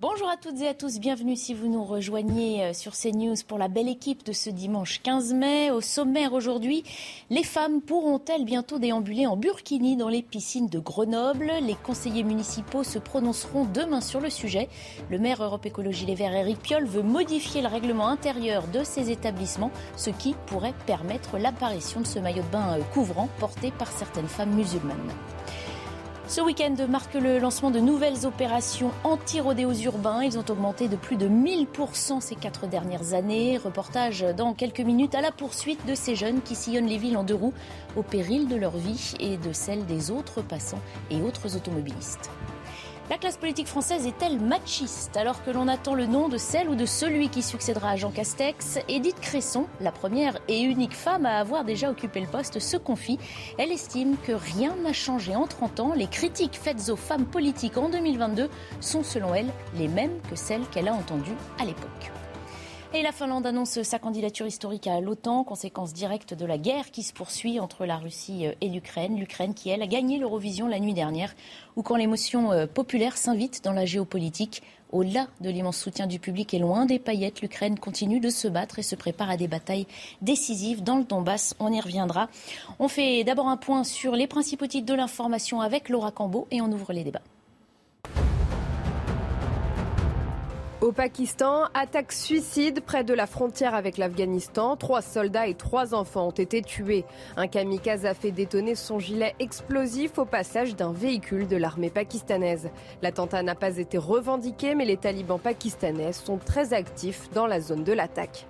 Bonjour à toutes et à tous, bienvenue si vous nous rejoignez euh, sur CNews pour la belle équipe de ce dimanche 15 mai. Au sommaire aujourd'hui, les femmes pourront-elles bientôt déambuler en burkini dans les piscines de Grenoble? Les conseillers municipaux se prononceront demain sur le sujet. Le maire Europe Écologie Les Verts, Éric Piolle, veut modifier le règlement intérieur de ces établissements, ce qui pourrait permettre l'apparition de ce maillot de bain euh, couvrant porté par certaines femmes musulmanes. Ce week-end marque le lancement de nouvelles opérations anti-rodéos urbains. Ils ont augmenté de plus de 1000% ces quatre dernières années. Reportage dans quelques minutes à la poursuite de ces jeunes qui sillonnent les villes en deux roues au péril de leur vie et de celle des autres passants et autres automobilistes. La classe politique française est-elle machiste alors que l'on attend le nom de celle ou de celui qui succédera à Jean Castex? Edith Cresson, la première et unique femme à avoir déjà occupé le poste, se confie. Elle estime que rien n'a changé en 30 ans. Les critiques faites aux femmes politiques en 2022 sont selon elle les mêmes que celles qu'elle a entendues à l'époque. Et la Finlande annonce sa candidature historique à l'OTAN, conséquence directe de la guerre qui se poursuit entre la Russie et l'Ukraine. L'Ukraine qui, elle, a gagné l'Eurovision la nuit dernière, ou quand l'émotion euh, populaire s'invite dans la géopolitique. Au-delà de l'immense soutien du public et loin des paillettes, l'Ukraine continue de se battre et se prépare à des batailles décisives dans le Donbass. On y reviendra. On fait d'abord un point sur les principaux titres de l'information avec Laura Cambeau et on ouvre les débats. Au Pakistan, attaque suicide près de la frontière avec l'Afghanistan. Trois soldats et trois enfants ont été tués. Un kamikaze a fait détonner son gilet explosif au passage d'un véhicule de l'armée pakistanaise. L'attentat n'a pas été revendiqué, mais les talibans pakistanais sont très actifs dans la zone de l'attaque.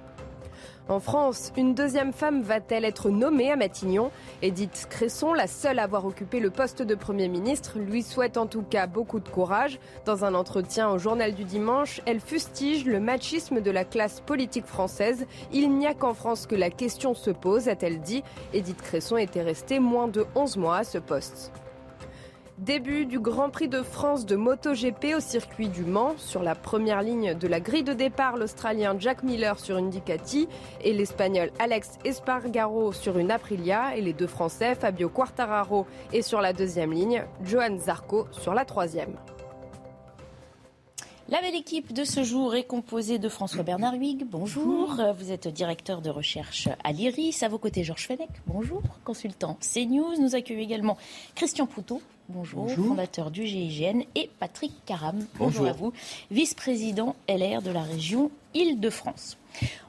En France, une deuxième femme va-t-elle être nommée à Matignon Edith Cresson, la seule à avoir occupé le poste de Premier ministre, lui souhaite en tout cas beaucoup de courage. Dans un entretien au journal du dimanche, elle fustige le machisme de la classe politique française. Il n'y a qu'en France que la question se pose, a-t-elle dit. Edith Cresson était restée moins de 11 mois à ce poste. Début du Grand Prix de France de MotoGP au circuit du Mans. Sur la première ligne de la grille de départ, l'Australien Jack Miller sur une Ducati et l'Espagnol Alex Espargaro sur une Aprilia et les deux Français Fabio Quartararo est sur la deuxième ligne, Johan Zarco sur la troisième. La belle équipe de ce jour est composée de François Bernard Huyghe. Bonjour. Vous êtes directeur de recherche à l'IRIS. À vos côtés, Georges Fenech. Bonjour. Consultant CNews. Nous accueillons également Christian Poutot. Bonjour, fondateur du GIGN, et Patrick Caram. Bonjour, à vous, vice-président LR de la région Île-de-France.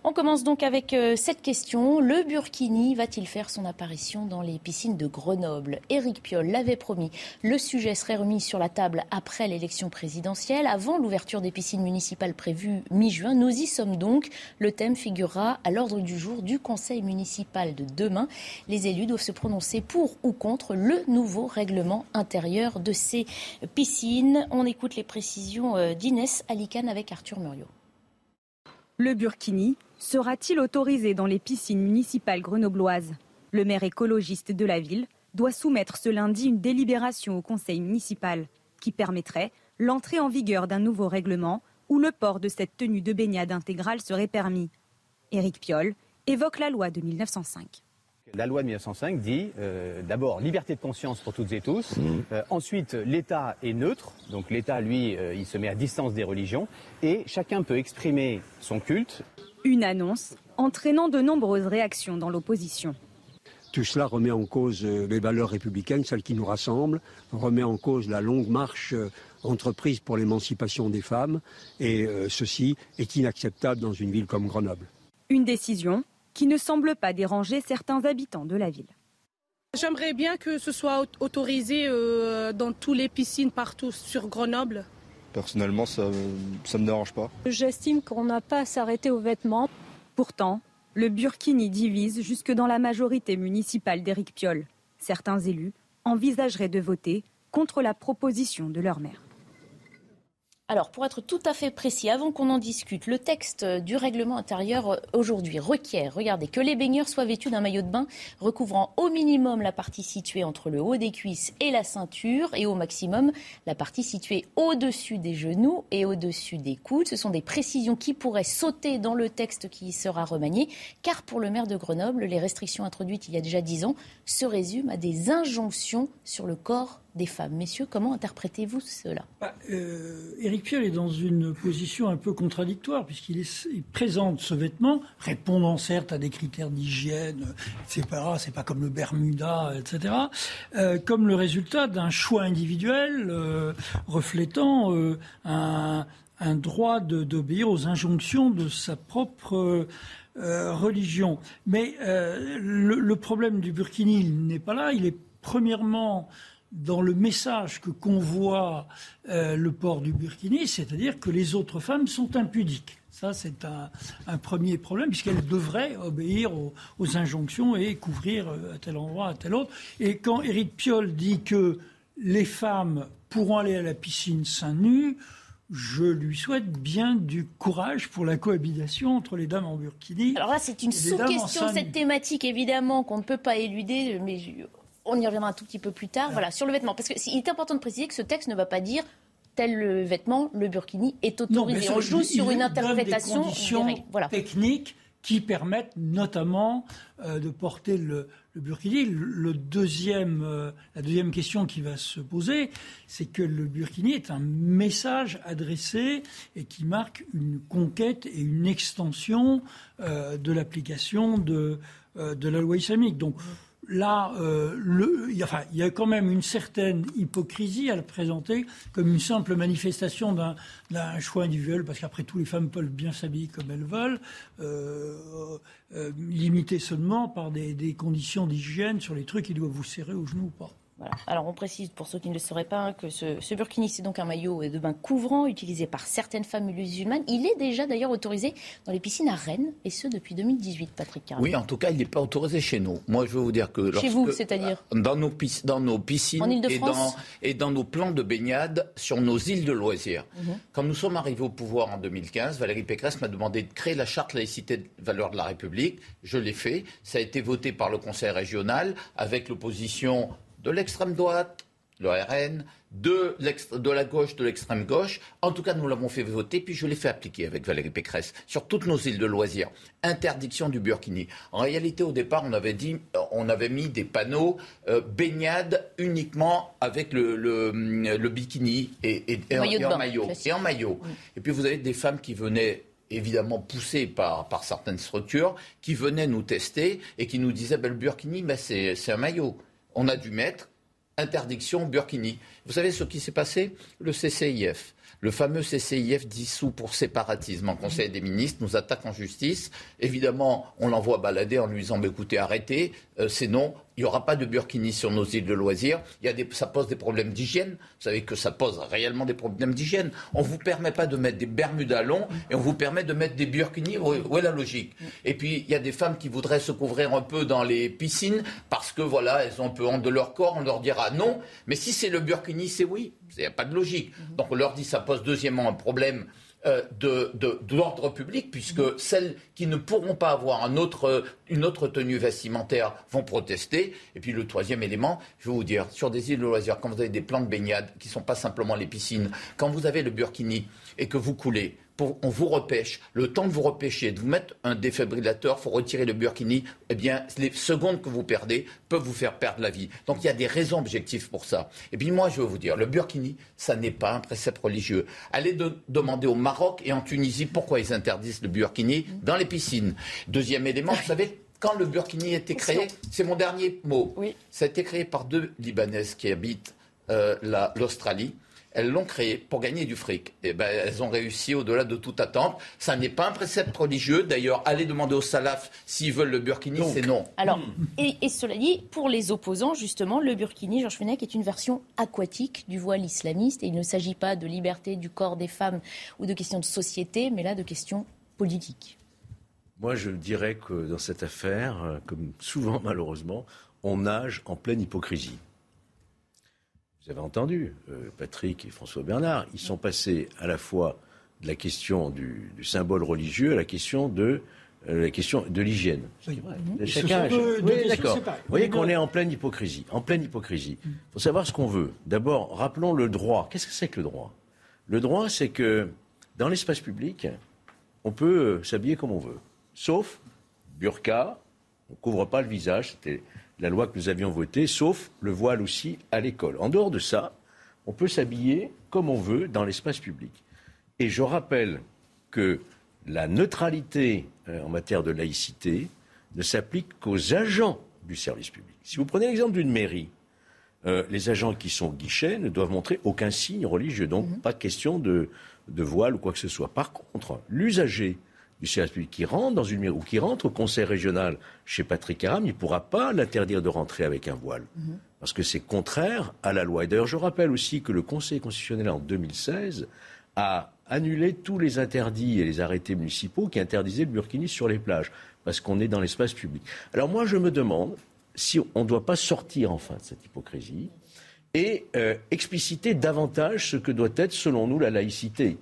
On commence donc avec euh, cette question. Le Burkini va-t-il faire son apparition dans les piscines de Grenoble? Éric Piolle l'avait promis. Le sujet serait remis sur la table après l'élection présidentielle, avant l'ouverture des piscines municipales prévues mi-juin. Nous y sommes donc. Le thème figurera à l'ordre du jour du conseil municipal de demain. Les élus doivent se prononcer pour ou contre le nouveau règlement intérieur de ces piscines. On écoute les précisions euh, d'Inès Alicane avec Arthur Muriot. Le burkini sera-t-il autorisé dans les piscines municipales grenobloises? Le maire écologiste de la ville doit soumettre ce lundi une délibération au conseil municipal qui permettrait l'entrée en vigueur d'un nouveau règlement où le port de cette tenue de baignade intégrale serait permis. Éric Piolle évoque la loi de 1905. La loi de 1905 dit euh, d'abord liberté de conscience pour toutes et tous. Mmh. Euh, ensuite, l'État est neutre. Donc l'État, lui, euh, il se met à distance des religions. Et chacun peut exprimer son culte. Une annonce entraînant de nombreuses réactions dans l'opposition. Tout cela remet en cause les valeurs républicaines, celles qui nous rassemblent, remet en cause la longue marche entreprise pour l'émancipation des femmes. Et ceci est inacceptable dans une ville comme Grenoble. Une décision qui ne semble pas déranger certains habitants de la ville. J'aimerais bien que ce soit autorisé euh, dans toutes les piscines partout sur Grenoble. Personnellement, ça ne me dérange pas. J'estime qu'on n'a pas à s'arrêter aux vêtements. Pourtant, le burkini divise jusque dans la majorité municipale d'Éric Piolle. Certains élus envisageraient de voter contre la proposition de leur mère. Alors, pour être tout à fait précis, avant qu'on en discute, le texte du règlement intérieur euh, aujourd'hui requiert, regardez, que les baigneurs soient vêtus d'un maillot de bain recouvrant au minimum la partie située entre le haut des cuisses et la ceinture, et au maximum la partie située au-dessus des genoux et au-dessus des coudes. Ce sont des précisions qui pourraient sauter dans le texte qui sera remanié, car pour le maire de Grenoble, les restrictions introduites il y a déjà dix ans se résument à des injonctions sur le corps des femmes. Messieurs, comment interprétez-vous cela? Bah, euh, Éric est dans une position un peu contradictoire, puisqu'il présente ce vêtement, répondant certes à des critères d'hygiène, etc., c'est pas comme le Bermuda, etc., euh, comme le résultat d'un choix individuel euh, reflétant un, droit d'obéir aux injonctions de sa propre... religion. Mais le, le, problème du burkini n'est pas là. Il est premièrement dans le message que convoie euh, le port du burkini, c'est-à-dire que les autres femmes sont impudiques. Ça, c'est un, premier problème, puisqu'elles devraient obéir aux, injonctions et couvrir euh, à tel endroit, à tel autre. Et quand Éric Piolle dit que les femmes pourront aller à la piscine seins nus, je lui souhaite bien du courage pour la cohabitation entre les dames en burkini. Alors là, c'est une sous-question, cette thématique, évidemment, qu'on ne peut pas éluder, mais on y reviendra un tout petit peu plus tard. Voilà, sur le vêtement. Parce qu'il est important de préciser que ce texte ne va pas dire tel vêtement, le burkini, est autorisé. on joue sur une interprétation des voilà. techniques qui permettent notamment euh, de porter le, burkini. Le deuxième, euh, la deuxième question qui va se poser, c'est que le burkini est un message adressé et qui marque une conquête et une extension euh, de l'application de, de la loi islamique. Donc, là, euh, il, y a, quand même une certaine hypocrisie à le présenter comme une simple manifestation d'un choix individuel, parce qu'après tout, les femmes peuvent bien s'habiller comme elles veulent, euh, euh, limité seulement par des, des conditions d'hygiène sur les trucs qui doivent vous serrer au genou ou pas. Alors on précise pour ceux qui ne le sauraient pas hein, que ce, burkini c'est donc un maillot de bain couvrant utilisé par certaines femmes musulmanes. Il est déjà d'ailleurs autorisé dans les piscines à Rennes et ce depuis 2018, Patrick Carré. Oui, en tout cas il n'est pas autorisé chez nous. Moi je veux vous dire que chez vous, c'est-à-dire dans nos, dans nos piscines et dans, et dans, nos plans de baignade sur nos îles de loisirs. Mhm. Quand nous sommes arrivés au pouvoir en 2015, Valérie Pécresse m'a demandé de créer la charte laïcité de valeur de la République. Je l'ai fait. Ça a été voté par le Conseil régional avec l'opposition de l'extrême droite, le RN, de, de la gauche, de l'extrême gauche. En tout cas, nous l'avons fait voter, puis je l'ai fait appliquer avec Valérie Pécresse sur toutes nos îles de loisirs. Interdiction du burkini. En réalité, au départ, on avait, dit, on avait mis des panneaux euh, baignade uniquement avec le, le, bikini et, et, en, maillot. Et en maillot. Et puis, vous avez des femmes qui venaient évidemment poussées par, par certaines structures, qui venaient nous tester et qui nous disaient ben, le burkini, ben, c'est un maillot on a dû mettre interdiction Burkini. Vous savez ce qui s'est passé? Le CCIF, le fameux CCIF dissous pour séparatisme en Conseil des ministres, nous attaque en justice. Évidemment, on l'envoie balader en lui disant bah, écoutez, arrêtez, euh, c'est non, il n'y aura pas de burkini sur nos îles de loisirs. Il ça pose des problèmes d'hygiène. Vous savez que ça pose réellement des problèmes d'hygiène. On ne vous permet pas de mettre des bermudas longs et on vous permet de mettre des burkinis. Où est la logique? Et puis, il y a des femmes qui voudraient se couvrir un peu dans les piscines parce que, voilà, elles ont un peu honte de leur corps. On leur dira non. Mais si c'est le burkini, c'est oui. Il n'y a pas de logique. Donc, on leur dit ça pose deuxièmement un problème euh, de, l'ordre public, puisque celles qui ne pourront pas avoir un autre, une autre tenue vestimentaire vont protester. Et puis le troisième élément, je vais vous dire, sur des îles de loisirs, quand vous avez des plans de baignade qui ne sont pas simplement les piscines, quand vous avez le burkini et que vous coulez, on vous repêche, le temps de vous repêcher, de vous mettre un défibrillateur, il faut retirer le burkini, eh bien, les secondes que vous perdez peuvent vous faire perdre la vie. Donc il y a des raisons objectives pour ça. Et puis moi, je veux vous dire, le burkini, ça n'est pas un précepte religieux. Allez demander au Maroc et en Tunisie pourquoi ils interdisent le burkini dans les piscines. Deuxième élément, vous savez, quand le burkini a été créé, c'est mon dernier mot, ça a été créé par deux Libanaises qui habitent euh, l'Australie elles l'ont créé pour gagner du fric. Et eh ben, elles ont réussi au-delà de toute attente. Ça n'est pas un précepte religieux. D'ailleurs, allez demander aux salafs s'ils veulent le burkini, c'est non. Alors, et, cela dit, pour les opposants, justement, le burkini, Georges Fenech, est une version aquatique du voile islamiste. Et il ne s'agit pas de liberté du corps des femmes ou de questions de société, mais là de questions politiques. Moi, je dirais que dans cette affaire, euh, comme souvent malheureusement, on nage en pleine hypocrisie. Vous avez entendu, euh, Patrick et François Bernard, ils sont passés à la fois de la question du, symbole religieux à la question de euh, la question de l'hygiène. Oui. Chacun, oui, d'accord. Vous voyez qu'on est en pleine hypocrisie. En pleine hypocrisie. Il faut savoir ce qu'on veut. D'abord, rappelons le droit. Qu'est-ce que c'est que le droit? Le droit, c'est que dans l'espace public, on peut euh, s'habiller comme on veut, sauf burqa, on ne couvre pas le visage, c'était la loi que nous avions votée, sauf le voile aussi à l'école. En dehors de ça, on peut s'habiller comme on veut dans l'espace public. Et je rappelle que la neutralité euh, en matière de laïcité ne s'applique qu'aux agents du service public. Si vous prenez l'exemple d'une mairie, euh, les agents qui sont guichets ne doivent montrer aucun signe religieux, donc mhm. pas question de, de voile ou quoi que ce soit. Par contre, l'usager du service public qui rentre dans une ou qui rentre au conseil régional chez Patrick Aram, il ne pourra pas l'interdire de rentrer avec un voile. Mhm. Parce que c'est contraire à la loi. Et d'ailleurs, je rappelle aussi que le Conseil constitutionnel en 2016 a annulé tous les interdits et les arrêtés municipaux qui interdisaient le burkini sur les plages, parce qu'on est dans l'espace public. Alors moi, je me demande si on ne doit pas sortir enfin de cette hypocrisie et euh, expliciter davantage ce que doit être, selon nous, la laïcité.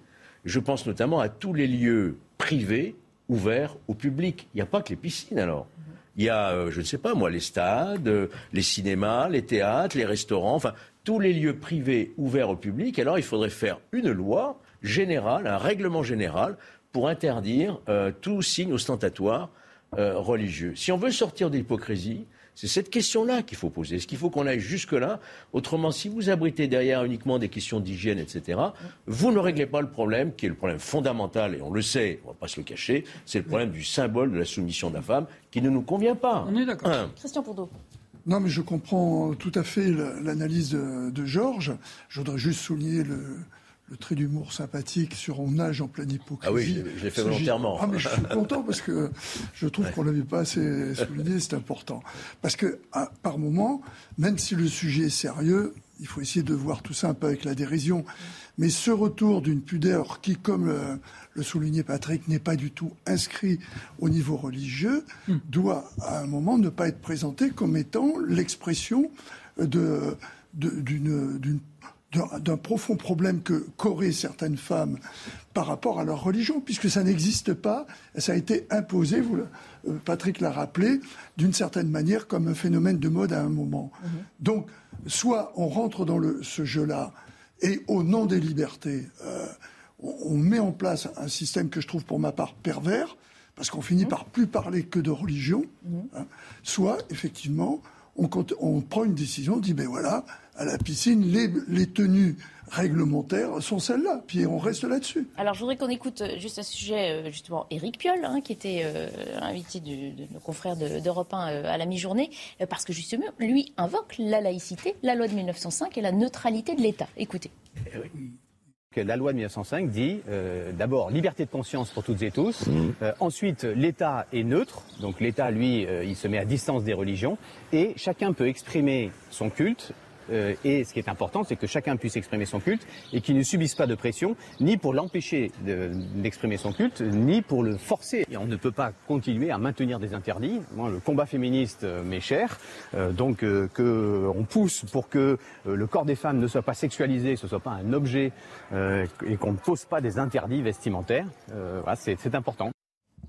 Je pense notamment à tous les lieux privés ouverts au public. Il n'y a pas que les piscines alors. Il y a, euh, je ne sais pas moi, les stades, euh, les cinémas, les théâtres, les restaurants, enfin tous les lieux privés ouverts au public. Alors il faudrait faire une loi générale, un règlement général pour interdire tout signe ostentatoire religieux. Si on veut sortir de l'hypocrisie, c'est cette question-là qu'il faut poser. Est-ce qu'il faut qu'on aille jusque-là? Autrement, si vous abritez derrière uniquement des questions d'hygiène, etc., vous ne réglez pas le problème qui est le problème fondamental, et on le sait, on ne va pas se le cacher, c'est le problème du symbole de la soumission de la femme qui ne nous convient pas. On est d'accord. Christian Pourdeau. Non, mais je comprends tout à fait l'analyse de, de Georges. Je voudrais juste souligner le, le trait d'humour sympathique sur On nage en pleine hypocrisie. Ah oui, je, l'ai fait volontairement. Ah, mais je suis content parce que je trouve qu'on ne l'avait pas assez souligné, c'est important. Parce que, par moment, même si le sujet est sérieux, il faut essayer de voir tout ça un peu avec la dérision. Mais ce retour d'une pudeur qui, comme le, soulignait Patrick, n'est pas du tout inscrit au niveau religieux, hmm. doit à un moment ne pas être présenté comme étant l'expression de, d'une d'un profond problème que qu'auraient certaines femmes par rapport à leur religion, puisque ça n'existe pas, ça a été imposé, vous, euh, Patrick l'a rappelé, d'une certaine manière comme un phénomène de mode à un moment. Mhm. Donc, soit on rentre dans le, ce jeu-là, et au nom des libertés, euh, on, met en place un système que je trouve pour ma part pervers, parce qu'on finit mhm. par plus parler que de religion, mhm. hein. soit effectivement on, on, prend une décision, on dit ben voilà, à la piscine, les, tenues réglementaires sont celles-là. Puis on reste là-dessus. Alors je voudrais qu'on écoute euh, juste un sujet, euh, justement, Éric Piolle, hein, qui était euh, invité de nos confrères d'Europe 1 à la mi-journée, parce que justement, lui invoque la laïcité, la loi de 1905 et la neutralité de l'État. Écoutez. La loi de 1905 dit d'abord liberté de conscience pour toutes et tous. Mmh. ensuite, l'État est neutre, donc l'État, lui, il se met à distance des religions, et chacun peut exprimer son culte euh, et ce qui est important, c'est que chacun puisse exprimer son culte et qu'il ne subisse pas de pression, ni pour l'empêcher d'exprimer son culte, ni pour le forcer. On ne peut pas continuer à maintenir des interdits. Moi, le combat féministe euh, m'est cher, euh, donc qu'on pousse pour que le corps des femmes ne soit pas sexualisé, ce soit pas un objet, et qu'on ne pose pas des interdits vestimentaires. voilà, c'est important.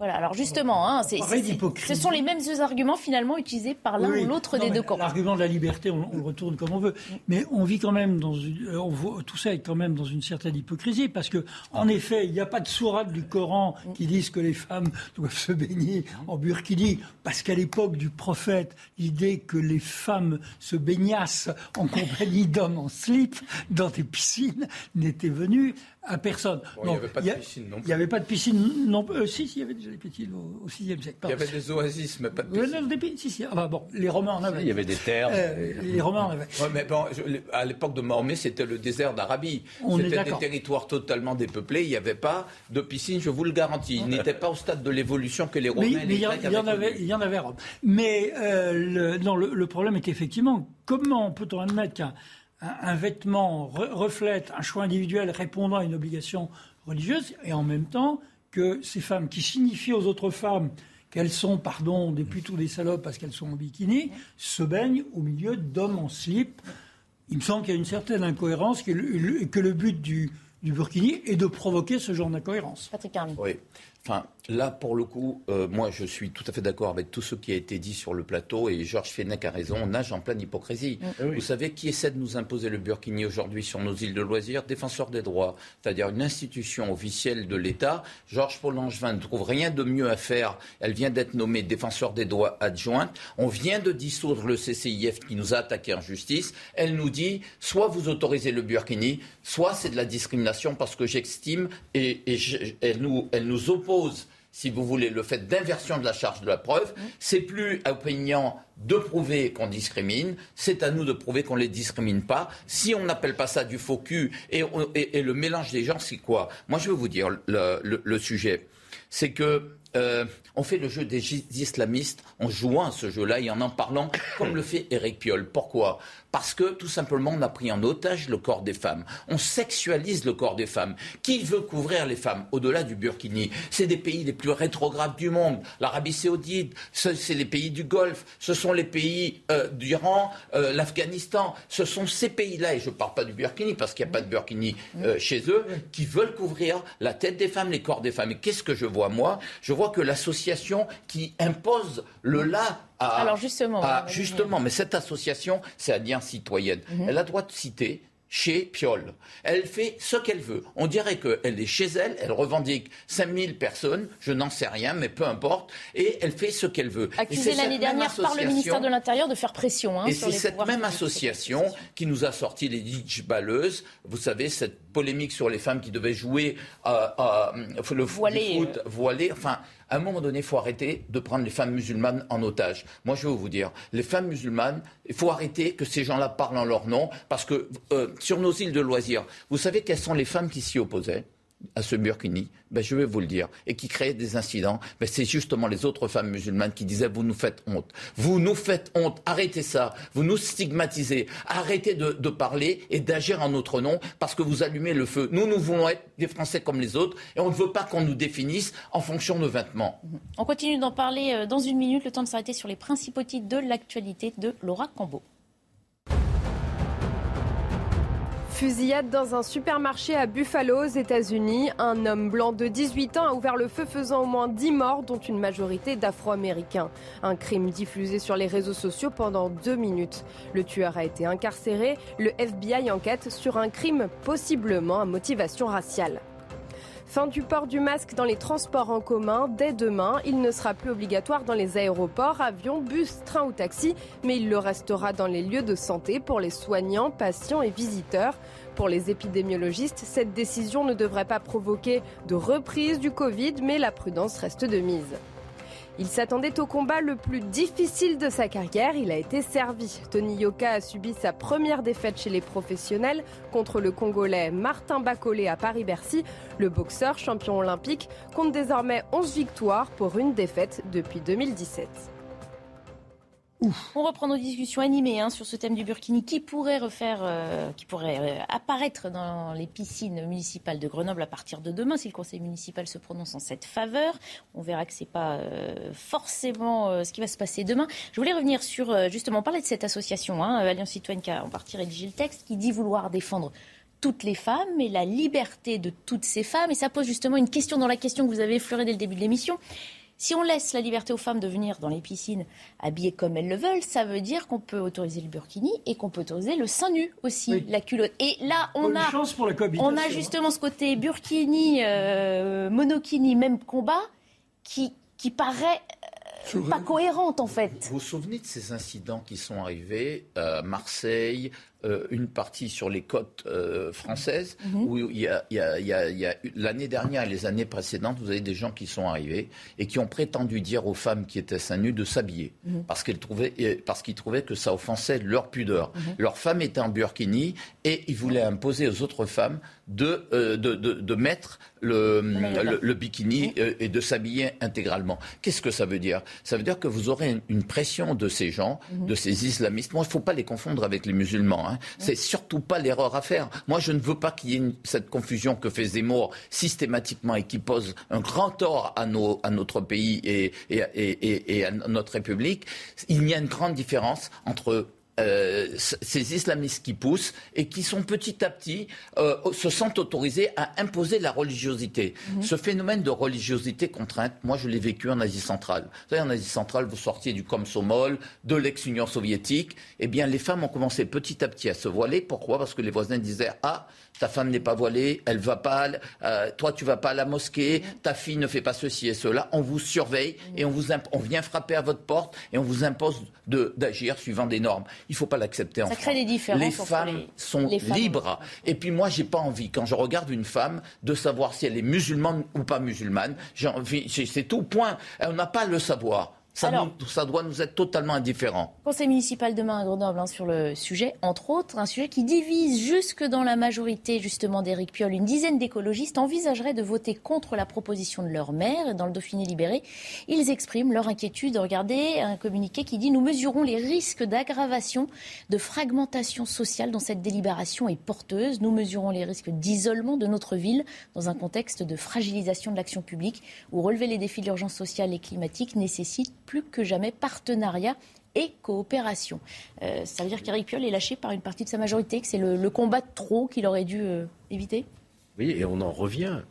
Voilà, alors justement, hein, ce sont les mêmes arguments finalement utilisés par l'un ou l'autre des deux camps. L'argument de la liberté, on, le retourne comme on veut. Mais on vit quand même dans une, euh, on voit, tout ça est quand même dans une certaine hypocrisie parce que, en effet, il n'y a pas de sourate du Coran qui disent que les femmes doivent se baigner en burkini parce qu'à l'époque du prophète, l'idée que les femmes se baignassent en compagnie d'hommes en slip dans des piscines n'était venue à personne. il n'y avait pas de piscine non plus. Il n'y avait pas de piscine non plus. Euh, si, si, il y avait déjà des piscines au, 6e siècle. Il y avait des oasis, mais pas de piscine. des, si, si. Ah, bah, bon, les Romains en avaient. il y avait des terres. Euh, les Romains en avaient. Ouais, mais bon, à l'époque de Mahomet, c'était le désert d'Arabie. C'était des territoires totalement dépeuplés. Il n'y avait pas de piscine, je vous le garantis. Il n'était pas au stade de l'évolution que les Romains mais, mais il, y, il y en avait, il y en avait à Rome. Mais euh, le, non, le, le problème est effectivement comment peut-on admettre qu'un un, vêtement reflète un choix individuel répondant à une obligation religieuse, et en même temps que ces femmes qui signifient aux autres femmes qu'elles sont, pardon, des ou des salopes parce qu'elles sont en bikini, se baignent au milieu d'hommes en slip. il me semble qu'il y a une certaine incohérence, que le, que le but du, du Burkini est de provoquer ce genre d'incohérence. Patrick Armin. Oui. Enfin, là, pour le coup, euh, moi, je suis tout à fait d'accord avec tout ce qui a été dit sur le plateau et Georges Fenech a raison. On nage en pleine hypocrisie. Mm. Eh Vous savez qui essaie de nous imposer le burkini aujourd'hui sur nos îles de loisirs? Défenseur des droits, c'est-à-dire une institution officielle de l'État. Georges Paul Langevin ne trouve rien de mieux à faire. Elle vient d'être nommée défenseur des droits adjointe. On vient de dissoudre le CCIF qui nous a attaqué en justice. Elle nous dit soit vous autorisez le burkini, soit c'est de la discrimination parce que j'estime et, elle, nous, elle nous oppose si vous voulez, le fait d'inversion de la charge de la preuve. C'est plus à opinion de prouver qu'on discrimine, c'est à nous de prouver qu'on ne les discrimine pas. Si on n'appelle pas ça du faux cul et, le mélange des gens, c'est quoi? Moi, je vais vous dire le sujet. C'est que euh, on fait le jeu des islamistes en jouant à ce jeu-là et en en parlant comme le fait Eric Piolle. Pourquoi? Parce que tout simplement on a pris en otage le corps des femmes. On sexualise le corps des femmes. Qui veut couvrir les femmes au-delà du Burkini? C'est des pays les plus rétrogrades du monde. L'Arabie saoudite, c'est les pays du Golfe, ce sont les pays euh, d'Iran, euh, l'Afghanistan. Ce sont ces pays-là, et je ne parle pas du Burkini parce qu'il n'y a pas de Burkini chez eux, qui veulent couvrir la tête des femmes, les corps des femmes. Et qu'est-ce que je vois moi? Je vois que l'association qui impose le là à, Alors justement, justement, mais cette association, c'est Alliance citoyenne. Mhm. Elle a droit de citer chez Piolle. Elle fait ce qu'elle veut. On dirait qu'elle est chez elle, elle revendique 5000 personnes, je n'en sais rien, mais peu importe, et elle fait ce qu'elle veut. Accusée l'année dernière par le ministère de l'Intérieur de faire pression. Hein, et c'est cette même association qui nous a sorti les ditch balleuses, vous savez, cette polémique sur les femmes qui devaient jouer à, le voilé, foot euh. voilé, enfin à un moment donné, il faut arrêter de prendre les femmes musulmanes en otage. Moi, je veux vous dire, les femmes musulmanes, il faut arrêter que ces gens-là parlent en leur nom, parce que euh, sur nos îles de loisirs, vous savez quelles sont les femmes qui s'y opposaient? À ce Burkini, ben, je vais vous le dire, et qui créait des incidents, ben, c'est justement les autres femmes musulmanes qui disaient vous nous faites honte. Vous nous faites honte, arrêtez ça, vous nous stigmatisez, arrêtez de, de parler et d'agir en notre nom parce que vous allumez le feu. Nous, nous voulons être des Français comme les autres et on ne veut pas qu'on nous définisse en fonction de vêtements. On continue d'en parler euh, dans une minute, le temps de s'arrêter sur les principaux titres de l'actualité de Laura Cambo. Fusillade dans un supermarché à Buffalo, aux États-Unis. Un homme blanc de 18 ans a ouvert le feu faisant au moins 10 morts, dont une majorité d'Afro-Américains. Un crime diffusé sur les réseaux sociaux pendant deux minutes. Le tueur a été incarcéré. Le FBI enquête sur un crime possiblement à motivation raciale. Fin du port du masque dans les transports en commun. Dès demain, il ne sera plus obligatoire dans les aéroports, avions, bus, trains ou taxis, mais il le restera dans les lieux de santé pour les soignants, patients et visiteurs. Pour les épidémiologistes, cette décision ne devrait pas provoquer de reprise du Covid, mais la prudence reste de mise. Il s'attendait au combat le plus difficile de sa carrière. Il a été servi. Tony Yoka a subi sa première défaite chez les professionnels contre le Congolais Martin Bacolé à Paris-Bercy. Le boxeur champion olympique compte désormais 11 victoires pour une défaite depuis 2017. On reprend nos discussions animées hein, sur ce thème du Burkini qui pourrait refaire, euh, qui pourrait euh, apparaître dans les piscines municipales de Grenoble à partir de demain si le conseil municipal se prononce en cette faveur. On verra que c'est pas euh, forcément ce qui va se passer demain. Je voulais revenir sur justement parler de cette association hein, Alliance citoyenne qui a en partie rédigé le texte qui dit vouloir défendre toutes les femmes et la liberté de toutes ces femmes et ça pose justement une question dans la question que vous avez effleurée dès le début de l'émission. Si on laisse la liberté aux femmes de venir dans les piscines habillées comme elles le veulent, ça veut dire qu'on peut autoriser le burkini et qu'on peut autoriser le sein nu aussi, la culotte. Et là, on a, on a justement ce côté burkini, euh, monokini, même combat, qui, qui paraît euh, pas cohérente en fait. Vous vous souvenez de ces incidents qui sont arrivés à Marseille, euh, une partie sur les côtes euh, françaises, mhm. où il y a, l'année dernière et les années précédentes, vous avez des gens qui sont arrivés et qui ont prétendu dire aux femmes qui étaient seins nus de s'habiller, mhm. parce qu'ils trouvaient, parce qu'ils trouvaient que ça offensait leur pudeur. Mhm. Leur femme était en burkini et ils voulaient imposer aux autres femmes de, euh, de, de, mettre le, le, bikini et de s'habiller intégralement. Qu'est-ce que ça veut dire? Ça veut dire que vous aurez une, pression de ces gens, de ces islamistes. Moi, il ne faut pas les confondre avec les musulmans. Hein. C'est surtout pas l'erreur à faire. Moi, je ne veux pas qu'il y ait cette confusion que fait Zemmour systématiquement et qui pose un grand tort à, notre pays et à notre République. Il y a une grande différence entre euh, ces islamistes qui poussent et qui sont petit à petit euh, se sentent autorisés à imposer la religiosité. Mhm. Ce phénomène de religiosité contrainte, moi je l'ai vécu en Asie centrale. Vous savez, en Asie centrale, vous sortiez du Komsomol, de l'ex-Union soviétique. Eh bien, les femmes ont commencé petit à petit à se voiler. Pourquoi? Parce que les voisins disaient ah ta femme n'est pas voilée, elle va pas, euh, toi tu vas pas à la mosquée, ta fille ne fait pas ceci et cela. On vous surveille et on vous on vient frapper à votre porte et on vous impose d'agir suivant des normes. Il faut pas l'accepter en Ça crée des différences. Les femmes sont libres. Et puis moi, j'ai pas envie quand je regarde une femme de savoir si elle est musulmane ou pas musulmane. J'ai envie, c'est tout. Point. On n'a pas à le savoir. Ça, ça, doit nous être totalement indifférent. Conseil municipal demain à Grenoble hein, sur le sujet, entre autres, un sujet qui divise jusque dans la majorité justement d'Éric Piolle. Une dizaine d'écologistes envisageraient de voter contre la proposition de leur maire. Et dans le Dauphiné libéré, ils expriment leur inquiétude. Regardez un communiqué qui dit Nous mesurons les risques d'aggravation, de fragmentation sociale dont cette délibération est porteuse. Nous mesurons les risques d'isolement de notre ville dans un contexte de fragilisation de l'action publique où relever les défis de l'urgence sociale et climatique nécessite plus que jamais partenariat et coopération. Euh, ça veut dire qu'Éric Piolle est lâché par une partie de sa majorité, que c'est le, combat de trop qu'il aurait dû euh, éviter? Oui, et on en revient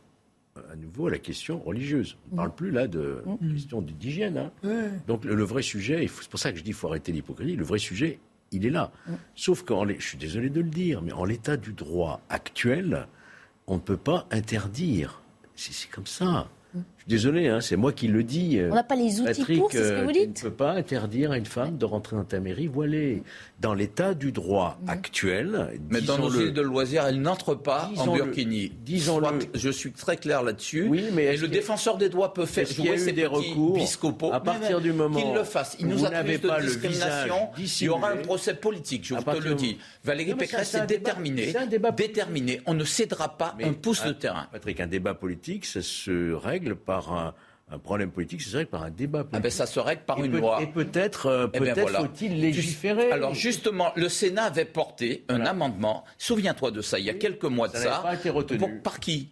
à nouveau à la question religieuse. On ne parle plus là de mmh. question d'hygiène. Hein. Donc le, vrai sujet, c'est pour ça que je dis qu'il faut arrêter l'hypocrisie, le vrai sujet, il est là. Mmh. Sauf qu'en je suis désolé de le dire, mais en l'état du droit actuel, on ne peut pas interdire. C'est comme ça. Désolé, hein, c'est moi qui le dis. On n'a pas les outils pour, c'est ce que vous dites. Tu ne peux pas interdire à une femme de rentrer dans ta mairie voilée. Dans l'état du droit mm. actuel. Mais dans nos villes de loisirs, elle n'entre pas en burkini. Disons-le. Je suis très clair là-dessus. Oui, mais et le défenseur des droits peut faire jouer ses des recours. À partir du moment qu'il le fasse, il nous accuse de discrimination. Il y aura un procès politique, je vous le dis. Valérie Pécresse est déterminée. Déterminée. On ne cédera pas un pouce de terrain. Patrick, un débat politique, ça se règle par un un problème politique, c'est vrai par un débat politique. Ah ben ça se règle par une loi. Et peut-être euh, eh ben peut faut-il légiférer. Alors justement, le Sénat avait porté un amendement, souviens-toi de ça, il y a quelques mois de ça. Pas été retenu. par qui?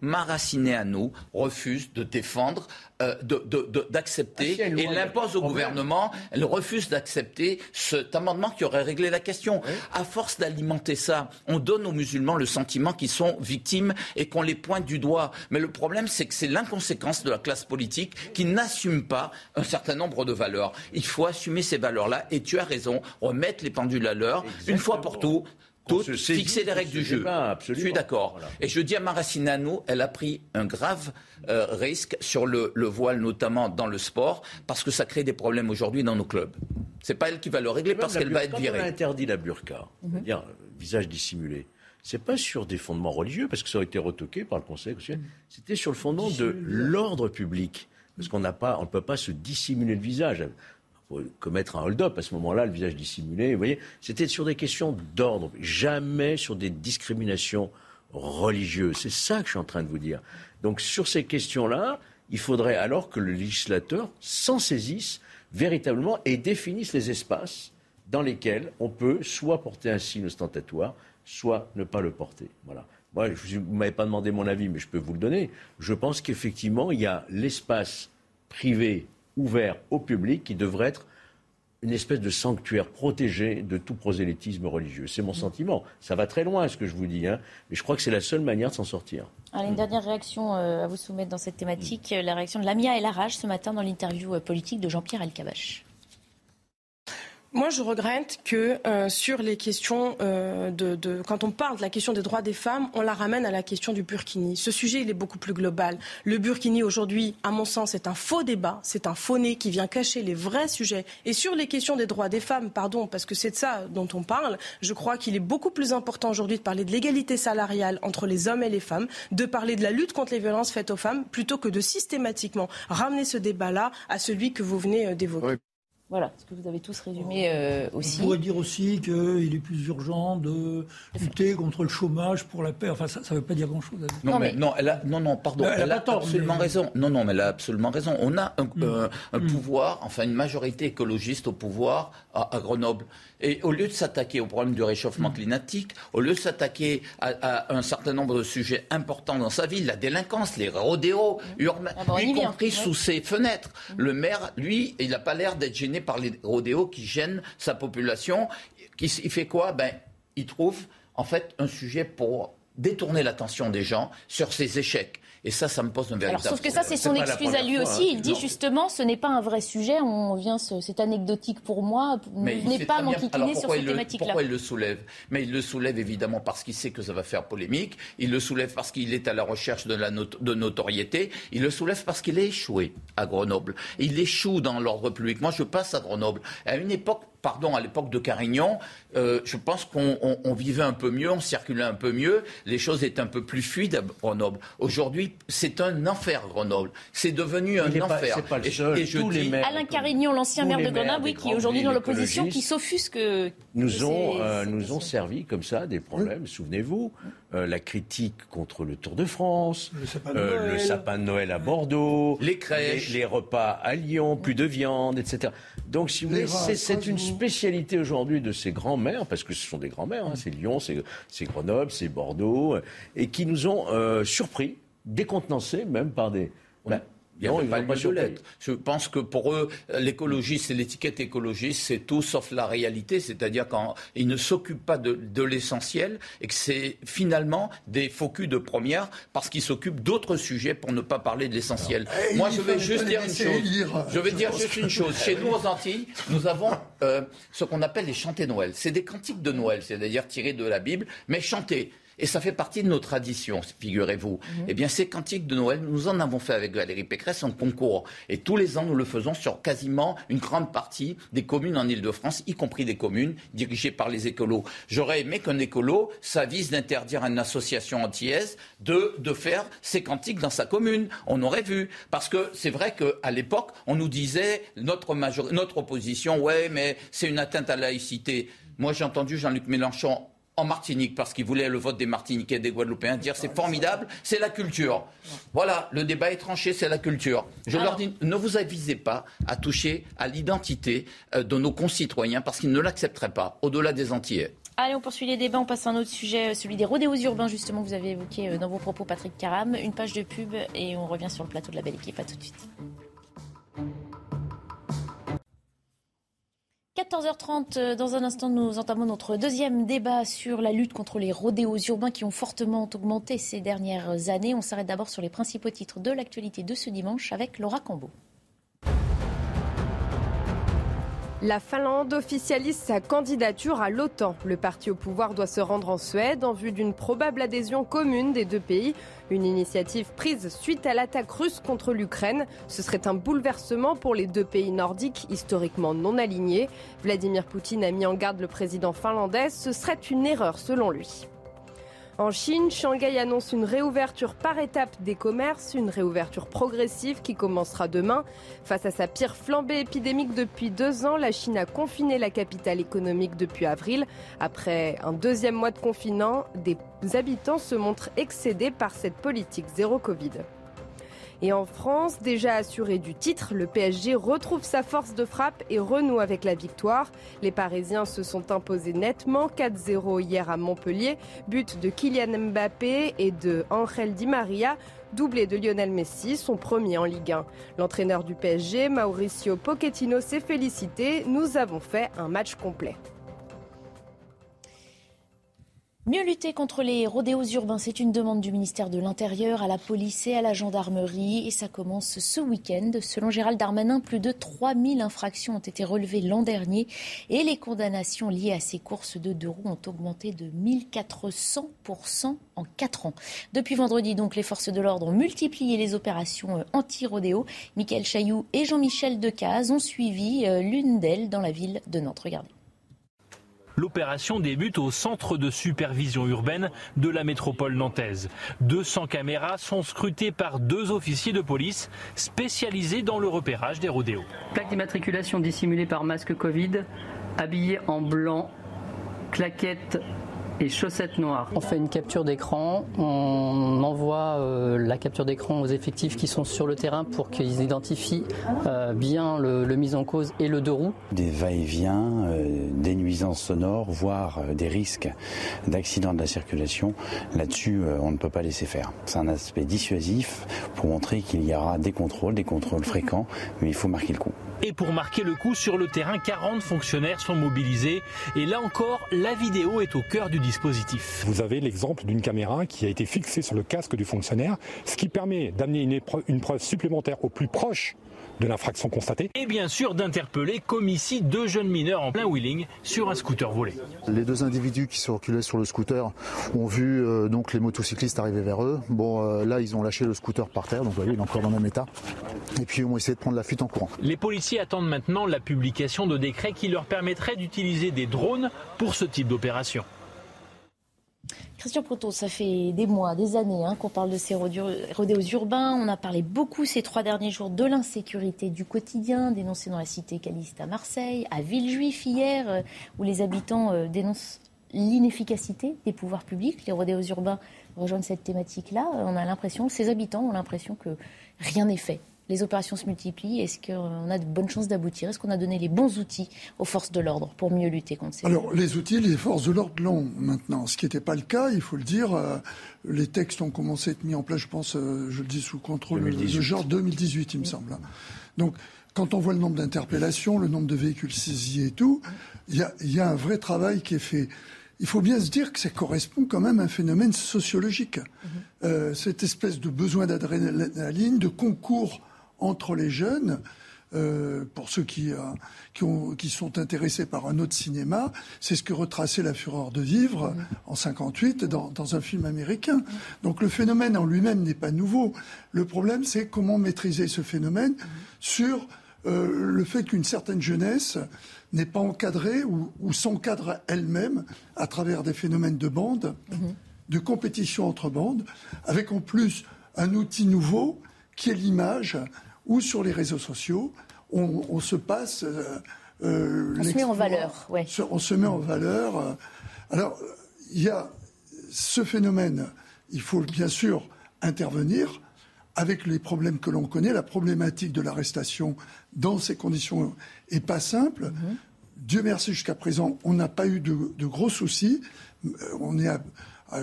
Maraciné à nous refuse de défendre, euh, d'accepter ah, et l'impose au gouvernement. Elle refuse d'accepter cet amendement qui aurait réglé la question. À force d'alimenter ça, on donne aux musulmans le sentiment qu'ils sont victimes et qu'on les pointe du doigt. Mais le problème, c'est que c'est l'inconséquence de la classe politique qui n'assume pas un certain nombre de valeurs. Il faut assumer ces valeurs-là et tu as raison, remettre les pendules à l'heure, une fois pour tout toutes, fixer les règles du jeu. je suis d'accord. Et je dis à Maracinano, elle a pris un grave euh, risque sur le, voile, notamment dans le sport, parce que ça crée des problèmes aujourd'hui dans nos clubs. C'est pas elle qui va le régler parce qu'elle va être virée. Quand on a interdit la burqa, mhm. dire euh, visage dissimulé, c'est pas sur des fondements religieux, parce que ça a été retoqué par le Conseil mhm. C'était sur le fondement de l'ordre public. Parce qu'on n'a pas, on ne peut pas se dissimuler le visage commettre un hold-up à ce moment-là, le visage dissimulé. Vous voyez, c'était sur des questions d'ordre, jamais sur des discriminations religieuses. C'est ça que je suis en train de vous dire. Donc sur ces questions-là, il faudrait alors que le législateur s'en saisisse véritablement et définisse les espaces dans lesquels on peut soit porter un signe ostentatoire, soit ne pas le porter. Voilà. Moi, vous ne m'avez pas demandé mon avis, mais je peux vous le donner. Je pense qu'effectivement, il y a l'espace privé ouvert au public qui devrait être une espèce de sanctuaire protégé de tout prosélytisme religieux. C'est mon mm. sentiment. Ça va très loin, ce que je vous dis, hein. mais je crois que c'est la seule manière de s'en sortir. une dernière réaction euh, à vous soumettre dans cette thématique, euh, la réaction de Lamia El Arage ce matin dans l'interview euh, politique de Jean-Pierre Elkabach. Moi, je regrette que euh, sur les questions euh, de, quand on parle de la question des droits des femmes, on la ramène à la question du burkini. Ce sujet, il est beaucoup plus global. Le burkini aujourd'hui, à mon sens, c'est un faux débat, c'est un faux nez qui vient cacher les vrais sujets. Et sur les questions des droits des femmes, pardon, parce que c'est de ça dont on parle, je crois qu'il est beaucoup plus important aujourd'hui de parler de l'égalité salariale entre les hommes et les femmes, de parler de la lutte contre les violences faites aux femmes, plutôt que de systématiquement ramener ce débat-là à celui que vous venez euh, d'évoquer. Voilà, ce que vous avez tous résumé euh, aussi. On pourrait dire aussi qu'il est plus urgent de lutter contre le chômage pour la paix. Enfin, ça ne veut pas dire grand-chose. Non, mais, non, elle a, non, non, pardon, elle, a, absolument raison. Non, non, mais elle a absolument raison. On a un, mm. Mm. pouvoir, enfin une majorité écologiste au pouvoir à, Grenoble. Et au lieu de s'attaquer au problème du réchauffement mm. climatique, au lieu de s'attaquer à, un certain nombre de sujets importants dans sa ville, la délinquance, les rodéos urbains, ah y, compris sous ses fenêtres, le maire, lui, il n'a pas l'air d'être gêné par les rodéos qui gênent sa population. il fait quoi? Ben, il trouve en fait un sujet pour détourner l'attention des gens sur ses échecs. Et ça, ça me pose un véritable Alors, sauf que ça, c'est son excuse à lui aussi. il dit justement, ce n'est pas un vrai sujet. On vient, c'est anecdotique pour moi. N'est pas m'enquiquiner sur cette thématique-là. Pourquoi il le soulève? Mais il le soulève évidemment parce qu'il sait que ça va faire polémique. Il le soulève parce qu'il est à la recherche de, la de notoriété. Il le soulève parce qu'il a échoué à Grenoble. Il échoue dans l'ordre public. Moi, je passe à Grenoble. À une époque, pardon, à l'époque de Carignan, euh, je pense qu'on vivait un peu mieux, on circulait un peu mieux, les choses étaient un peu plus fluides à Grenoble. Aujourd'hui, c'est un enfer, Grenoble. C'est devenu un enfer. Pas, pas le seul. Et, je dis, Alain Carignan, l'ancien maire de Grenoble, oui, qui est aujourd'hui dans l'opposition, qui s'offusque. Nous ont, euh, nous ont servi comme ça des problèmes, souvenez-vous. Euh, la critique contre le Tour de France, le sapin de, Noël. Le sapin de Noël à Bordeaux, les crèches, les, repas à Lyon, plus de viande, etc. Donc, si vous voulez, c'est une spécialité aujourd'hui de ces grands-mères, parce que ce sont des grands-mères, hein, c'est Lyon, c'est Grenoble, c'est Bordeaux, et qui nous ont euh, surpris, décontenancés même par des... Il n'y a pas, de Je pense que pour eux, l'écologie, c'est l'étiquette écologiste, c'est tout sauf la réalité, c'est-à-dire qu'ils ne s'occupent pas de, l'essentiel et que c'est finalement des focus de première parce qu'ils s'occupent d'autres sujets pour ne pas parler de l'essentiel. Eh, Moi, je vais juste dire une chose. Je vais dire juste une chose. Chez nous, aux Antilles, nous avons euh, ce qu'on appelle les chantés Noël. C'est des cantiques de Noël, c'est-à-dire tirés de la Bible, mais chantés. Et ça fait partie de nos traditions, figurez-vous. Mhm. Eh bien, ces cantiques de Noël, nous en avons fait avec Valérie Pécresse en concours. Et tous les ans, nous le faisons sur quasiment une grande partie des communes en Ile-de-France, y compris des communes dirigées par les écolos. J'aurais aimé qu'un écolo s'avise d'interdire à une association antillaise de, de faire ces cantiques dans sa commune. On aurait vu. Parce que c'est vrai qu'à l'époque, on nous disait, notre, notre opposition, ouais, mais c'est une atteinte à la laïcité. Moi, j'ai entendu Jean-Luc Mélenchon en Martinique parce qu'ils voulaient le vote des Martiniquais et des Guadeloupéens dire c'est formidable, c'est la culture. Voilà, le débat est tranché, c'est la culture. Je leur dis ne vous avisez pas à toucher à l'identité euh, de nos concitoyens parce qu'ils ne l'accepteraient pas au-delà des Antillais. Allez, on poursuit les débats, on passe à un autre sujet, euh, celui des rodéos urbains, justement, vous avez évoqué euh, dans vos propos, Patrick Caram. Une page de pub et on revient sur le plateau de la belle équipe. À tout de suite. 14h30, euh, dans un instant, nous entamons notre deuxième débat sur la lutte contre les rodéos urbains qui ont fortement augmenté ces dernières années. On s'arrête d'abord sur les principaux titres de l'actualité de ce dimanche avec Laura Cambo. La Finlande officialise sa candidature à l'OTAN. Le parti au pouvoir doit se rendre en Suède en vue d'une probable adhésion commune des deux pays. Une initiative prise suite à l'attaque russe contre l'Ukraine. Ce serait un bouleversement pour les deux pays nordiques historiquement non alignés. Vladimir Poutine a mis en garde le président finlandais. Ce serait une erreur selon lui. En Chine, Shanghai annonce une réouverture par étapes des commerces, une réouverture progressive qui commencera demain. Face à sa pire flambée épidémique depuis deux ans, la Chine a confiné la capitale économique depuis avril. Après un deuxième mois de confinement, des habitants se montrent excédés par cette politique zéro Covid. Et en France, déjà assuré du titre, le PSG retrouve sa force de frappe et renoue avec la victoire. Les Parisiens se sont imposés nettement 4-0 hier à Montpellier, but de Kylian Mbappé et de Angel Di Maria doublé de Lionel Messi, son premier en Ligue 1. L'entraîneur du PSG, Mauricio Pochettino, s'est félicité. Nous avons fait un match complet. Mieux lutter contre les rodéos urbains, c'est une demande du ministère de l'Intérieur à la police et à la gendarmerie. Et ça commence ce week-end. Selon Gérald Darmanin, plus de 3000 infractions ont été relevées l'an dernier. Et les condamnations liées à ces courses de deux roues ont augmenté de 1400% en 4 ans. Depuis vendredi, donc, les forces de l'ordre ont multiplié les opérations euh, anti-rodéo. Michael Chailloux et Jean-Michel Decaze ont suivi euh, l'une d'elles dans la ville de Nantes. Regardez. L'opération débute au centre de supervision urbaine de la métropole nantaise. 200 caméras sont scrutées par deux officiers de police spécialisés dans le repérage des rodéos. Plaque d'immatriculation dissimulée par masque Covid, habillé en blanc, claquette et chaussettes noires. On fait une capture d'écran, on envoie euh, la capture d'écran aux effectifs qui sont sur le terrain pour qu'ils identifient euh, bien le, mise en cause et le deux roues. Des va-et-vient, euh, des nuisances sonores, voire des risques d'accident de la circulation, là-dessus on ne peut pas laisser faire. C'est un aspect dissuasif pour montrer qu'il y aura des contrôles, des contrôles fréquents, mais il faut marquer le coup. Et pour marquer le coup sur le terrain, 40 fonctionnaires sont mobilisés. Et là encore, la vidéo est au cœur du dispositif. Vous avez l'exemple d'une caméra qui a été fixée sur le casque du fonctionnaire, ce qui permet d'amener une, une preuve supplémentaire au plus proche de l'infraction constatée. Et bien sûr d'interpeller, comme ici, deux jeunes mineurs en plein wheeling sur un scooter volé. Les deux individus qui circulaient sur le scooter ont vu euh, donc les motocyclistes arriver vers eux. Bon, euh, là, ils ont lâché le scooter par terre, donc vous voyez, il est encore dans le même état. Et puis, ils ont essayé de prendre la fuite en courant. Les policiers attendent maintenant la publication de décrets qui leur permettraient d'utiliser des drones pour ce type d'opération. Christian Proto, ça fait des mois, des années hein, qu'on parle de ces rodéos urbains. On a parlé beaucoup ces trois derniers jours de l'insécurité du quotidien, dénoncée dans la cité Caliste à Marseille, à Villejuif hier, euh, où les habitants euh, dénoncent l'inefficacité des pouvoirs publics. Les rodéos urbains rejoignent cette thématique-là. On a l'impression, ces habitants ont l'impression que rien n'est fait les opérations se multiplient. Est-ce qu'on a de bonnes chances d'aboutir? Est-ce qu'on a donné les bons outils aux forces de l'ordre pour mieux lutter contre ces Alors, les outils, les forces de l'ordre l'ont maintenant. Ce qui n'était pas le cas, il faut le dire. Euh, les textes ont commencé à être mis en place, je pense, euh, je le dis sous contrôle, de genre 2018, il me semble. Donc, quand on voit le nombre d'interpellations, le nombre de véhicules saisis et tout, il y a, un vrai travail qui est fait il faut bien se dire que ça correspond quand même à un phénomène sociologique. Mhm. Euh, cette espèce de besoin d'adrénaline, de concours entre les jeunes, euh, pour ceux qui, euh, qui, ont, qui, sont intéressés par un autre cinéma, c'est ce que retraçait La Fureur de vivre mm. en 58 dans, dans, un film américain. Donc le phénomène en lui-même n'est pas nouveau. Le problème, c'est comment maîtriser ce phénomène mm. sur euh, le fait qu'une certaine jeunesse n'est pas encadrée ou, ou s'encadre elle-même à travers des phénomènes de bande, mm-hmm. de compétition entre bandes, avec en plus un outil nouveau qui est l'image, ou sur les réseaux sociaux, on, se passe. Euh, euh, on se met en valeur, ouais. On se met en valeur. Euh. Alors, il y a ce phénomène, il faut bien sûr intervenir avec les problèmes que l'on connaît. La problématique de l'arrestation dans ces conditions est pas simple. Mm-hmm. Dieu merci, jusqu'à présent, on n'a pas eu de, gros soucis. On est à,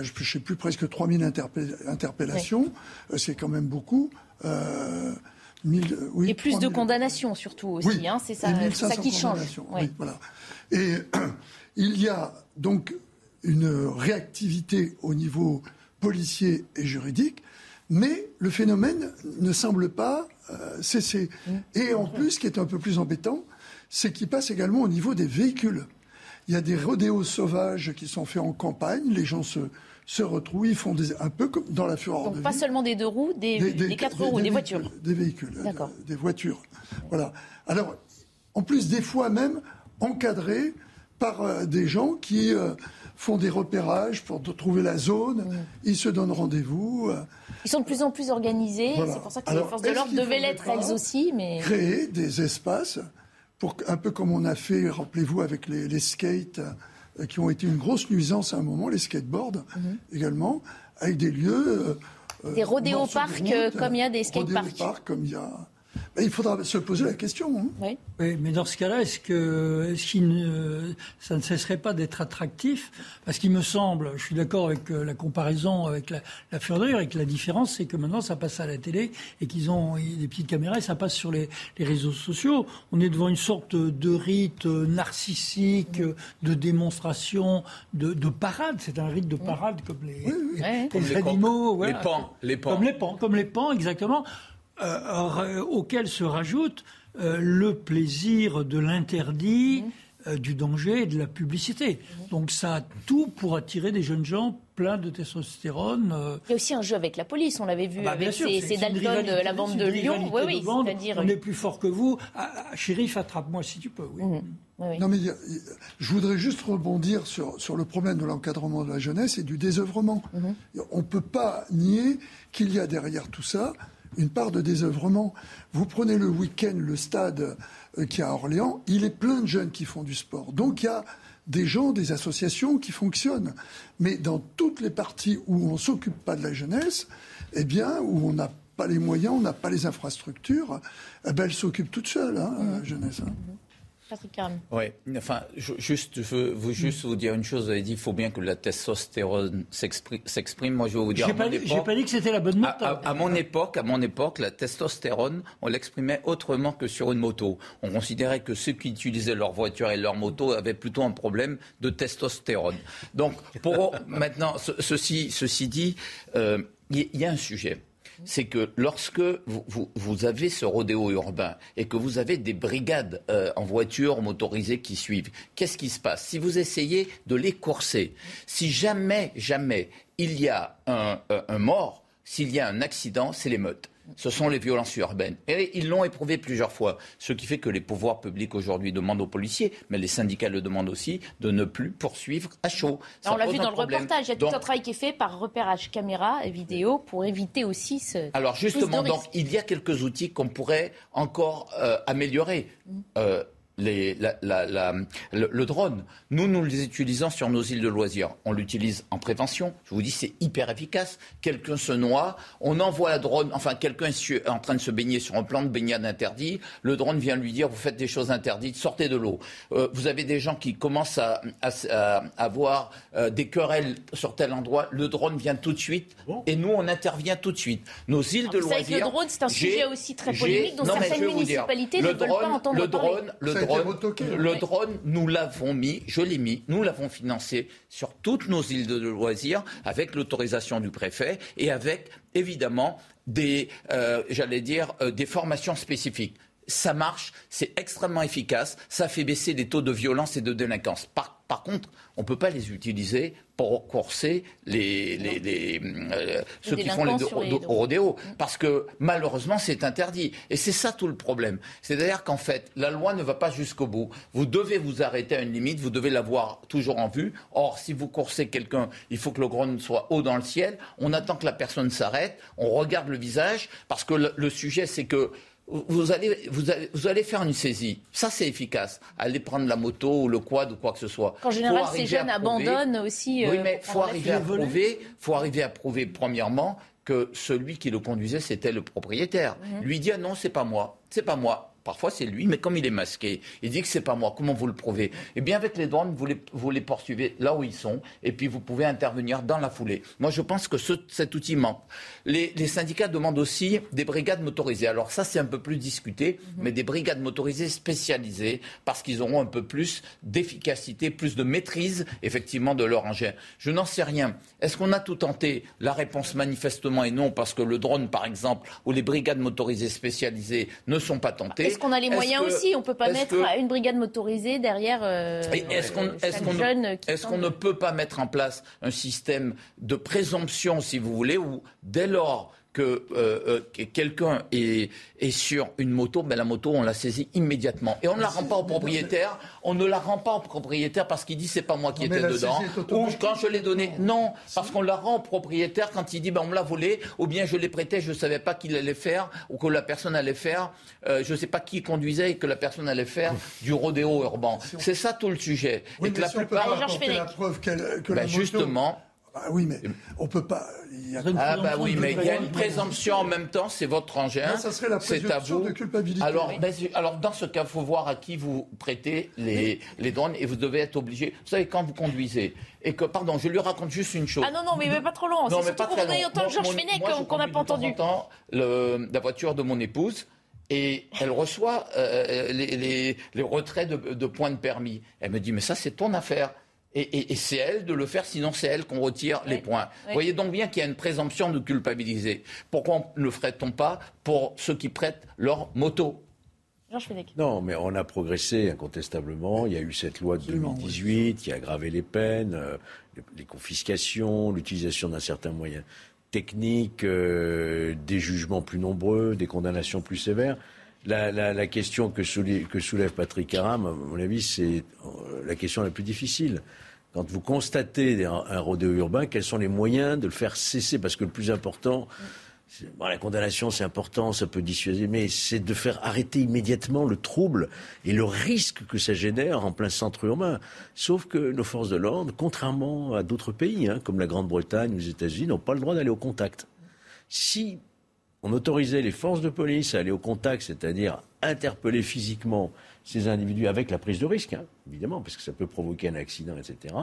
je ne sais plus, presque 3000 interpellations. C'est quand même beaucoup. Euh, et plus de condamnations surtout aussi, hein, c'est ça, ça, qui change. voilà. Et il y a donc une réactivité au niveau policier et juridique, mais le phénomène ne semble pas euh, cesser. Mmh. Et en plus, ce qui est un peu plus embêtant, c'est qu'il passe également au niveau des véhicules. Il y a des rodéos sauvages qui sont faits en campagne, les gens se, se retrouvent, ils font des, un peu comme dans la fureur Donc pas seulement des deux roues, des, quatre roues, des, voitures. Des véhicules, des voitures. Voilà. Alors, en plus, des fois même encadrés par euh, des gens qui euh, font des repérages pour trouver la zone. Ils se donnent rendez-vous. Euh. Ils sont de plus en plus organisés. C'est pour ça que les forces de l'ordre devaient l'être elles aussi. Mais... Créer des espaces, pour, un peu comme on a fait, rappelez-vous, avec les, les skates euh, qui ont été une grosse nuisance à un moment, les skateboards mhm. également, avec des lieux. Euh, des rodéoparcs euh, comme il y a des skateparks. comme il y a il faudra se poser la question. Hein. Oui. mais dans ce cas-là, est-ce que est ne, ça ne cesserait pas d'être attractif? Parce qu'il me semble, je suis d'accord avec euh, la comparaison avec la, la et que la différence, c'est que maintenant, ça passe à la télé et qu'ils ont des petites caméras et ça passe sur les, réseaux sociaux. On est devant une sorte de rite narcissique, de démonstration, de, parade. C'est un rite de parade comme les, animaux. Les pans, les pans. Comme les pans, comme les pans, exactement. Euh, auquel se rajoute euh, le plaisir de l'interdit, mmh. euh, du danger et de la publicité. Mmh. Donc ça a tout pour attirer des jeunes gens pleins de testostérone. Il y a aussi un jeu avec la police, on l'avait vu ah bah, avec ces, Dalton de la bande de Lyon. Oui, oui, c'est-à-dire... On est plus fort que vous. Ah, ah, shérif, attrape-moi si tu peux. Mmh. Non, mais je voudrais juste rebondir sur, sur le problème de l'encadrement de la jeunesse et du désœuvrement. On ne peut pas nier qu'il y a derrière tout ça une part de désœuvrement. Vous prenez le week-end, le stade euh, qui est à Orléans, il est plein de jeunes qui font du sport. Donc il y a des gens, des associations qui fonctionnent. Mais dans toutes les parties où on ne s'occupe pas de la jeunesse, eh bien, où on n'a pas les moyens, on n'a pas les infrastructures, eh ben, elle s'occupe toute seule, hein, la jeunesse. Hein. Oui, enfin, juste, je veux vous, juste vous dire une chose. Vous avez dit qu'il faut bien que la testostérone s'exprime. Moi, je vais vous dire. J'ai pas, pas, dit que c'était la bonne moto. À, mon époque, à mon époque, la testostérone, on l'exprimait autrement que sur une moto. On considérait que ceux qui utilisaient leur voiture et leur moto avaient plutôt un problème de testostérone. Donc, pour maintenant, ceci, ceci dit, euh, il y a un sujet c'est que lorsque vous, avez ce rodéo urbain et que vous avez des brigades euh, en voiture motorisées qui suivent, qu'est-ce qui se passe? Si vous essayez de les courser, si jamais, jamais il y a un mort, s'il y a un accident, c'est l'émeute ce sont les violences urbaines. Et ils l'ont éprouvé plusieurs fois. Ce qui fait que les pouvoirs publics aujourd'hui demandent aux policiers, mais les syndicats le demandent aussi, de ne plus poursuivre à chaud. on l'a vu dans le reportage, il y a tout un travail qui est fait par repérage caméra et vidéo pour éviter aussi ce. Alors justement, donc, il y a quelques outils qu'on pourrait encore euh, améliorer. Le, drone. Nous, nous les utilisons sur nos îles de loisirs. On l'utilise en prévention. Je vous dis, c'est hyper efficace. Quelqu'un se noie, on envoie un drone, enfin, quelqu'un est en train de se baigner sur un plan de baignade interdit. Le drone vient lui dire, vous faites des choses interdites, sortez de l'eau. Euh, vous avez des gens qui commencent à, avoir euh, des querelles sur tel endroit. Le drone vient tout de suite et nous, on intervient tout de suite. Nos îles de loisirs. le drone, c'est un sujet aussi très polémique dont certaines municipalités ne veulent pas entendre le drone, Le drone, le drone, nous l'avons mis, je l'ai mis, nous l'avons financé sur toutes nos îles de loisirs avec l'autorisation du préfet et avec évidemment des, euh, j'allais dire, euh, des formations spécifiques. Ça marche, c'est extrêmement efficace, ça fait baisser les taux de violence et de délinquance. par contre, on ne peut pas les utiliser pour les, les, euh, ceux qui font les, rodéos. Parce que malheureusement, c'est interdit. Et c'est ça tout le problème. C'est-à-dire qu'en fait, la loi ne va pas jusqu'au bout. Vous devez vous arrêter à une limite, vous devez l'avoir toujours en vue. Or, si vous coursez quelqu'un, il faut que le drone soit haut dans le ciel. On attend que la personne s'arrête, on regarde le visage, parce que le sujet, c'est que vous allez, vous, allez, vous allez faire une saisie. Ça, c'est efficace. Aller prendre la moto ou le quad ou quoi que ce soit. En général, ces jeunes abandonnent aussi. oui, euh, mais il faut arriver à prouver, faut arriver à prouver, premièrement, que celui qui le conduisait, c'était le propriétaire. Mhm. Lui dit, ah non, c'est pas moi. C'est pas moi. Parfois, c'est lui, mais comme il est masqué, il dit que c'est pas moi. Comment vous le prouvez? Eh bien, avec les drones, vous les, vous les, poursuivez là où ils sont, et puis vous pouvez intervenir dans la foulée. Moi, je pense que cet outil manque. Les, syndicats demandent aussi des brigades motorisées. Alors ça, c'est un peu plus discuté, mhm. mais des brigades motorisées spécialisées, parce qu'ils auront un peu plus d'efficacité, plus de maîtrise, effectivement, de leur engin. Je n'en sais rien. Est-ce qu'on a tout tenté? La réponse manifestement est non, parce que le drone, par exemple, ou les brigades motorisées spécialisées ne sont pas tentées. Est-ce qu'on a les moyens aussi? On ne peut pas mettre une brigade motorisée derrière. Euh, est-ce qu'on ne, peut pas mettre en place un système de présomption, si vous voulez, où dès lors que euh, euh, quelqu'un est, sur une moto, ben la moto, on la saisit immédiatement. Et on ne la rend pas au propriétaire. On ne la rend pas au propriétaire parce qu'il dit c'est pas moi qui étais dedans. Ou quand je l'ai donné. Non, parce qu'on la rend au propriétaire quand il dit ben, on me l'a volé, ou bien je l'ai prêté, je ne savais pas qu'il allait faire, ou que la personne allait faire, euh, je ne sais pas qui conduisait et que la personne allait faire du rodéo urbain. C'est ça tout le sujet. et que la plupart. la preuve que ben, Justement. Ah oui, mais on peut pas. ah bah oui, mais il y a une présomption en même temps, c'est votre engin. ça serait la présomption de culpabilité. Alors, ben, alors dans ce cas, il faut voir à qui vous prêtez les, les drones et vous devez être obligé. Vous savez, quand vous conduisez et que, pardon, je lui raconte juste une chose. Ah non, non, mais, pas trop long. C'est surtout qu'on a entendu Georges Fenech qu'on n'a pas entendu. Le, la voiture de mon épouse et elle reçoit euh, les, les, les, retraits de, de points de permis. Elle me dit, mais ça, c'est ton affaire. Et, c'est elle de le faire, sinon c'est elle qu'on retire les points. Vous voyez donc bien qu'il y a une présomption de culpabiliser. Pourquoi ne le ferait-on pas pour ceux qui prêtent leur moto? Non, mais on a progressé incontestablement. Il y a eu cette loi de 2018 qui a aggravé les peines, euh, les confiscations, l'utilisation d'un certain moyen technique, euh, des jugements plus nombreux, des condamnations plus sévères. La, question que soulève, Patrick Aram, à mon avis, c'est euh, la question la plus difficile. Quand vous constatez un, rodéo urbain, quels sont les moyens de le faire cesser? Parce que le plus important, la condamnation, c'est important, ça peut dissuader, mais c'est de faire arrêter immédiatement le trouble et le risque que ça génère en plein centre urbain. Sauf que nos forces de l'ordre, contrairement à d'autres pays, hein, comme la Grande-Bretagne ou les États-Unis, n'ont pas le droit d'aller au contact. Si on autorisait les forces de police à aller au contact, c'est-à-dire interpeller physiquement ces individus avec la prise de risque, hein, évidemment, parce que ça peut provoquer un accident, etc.,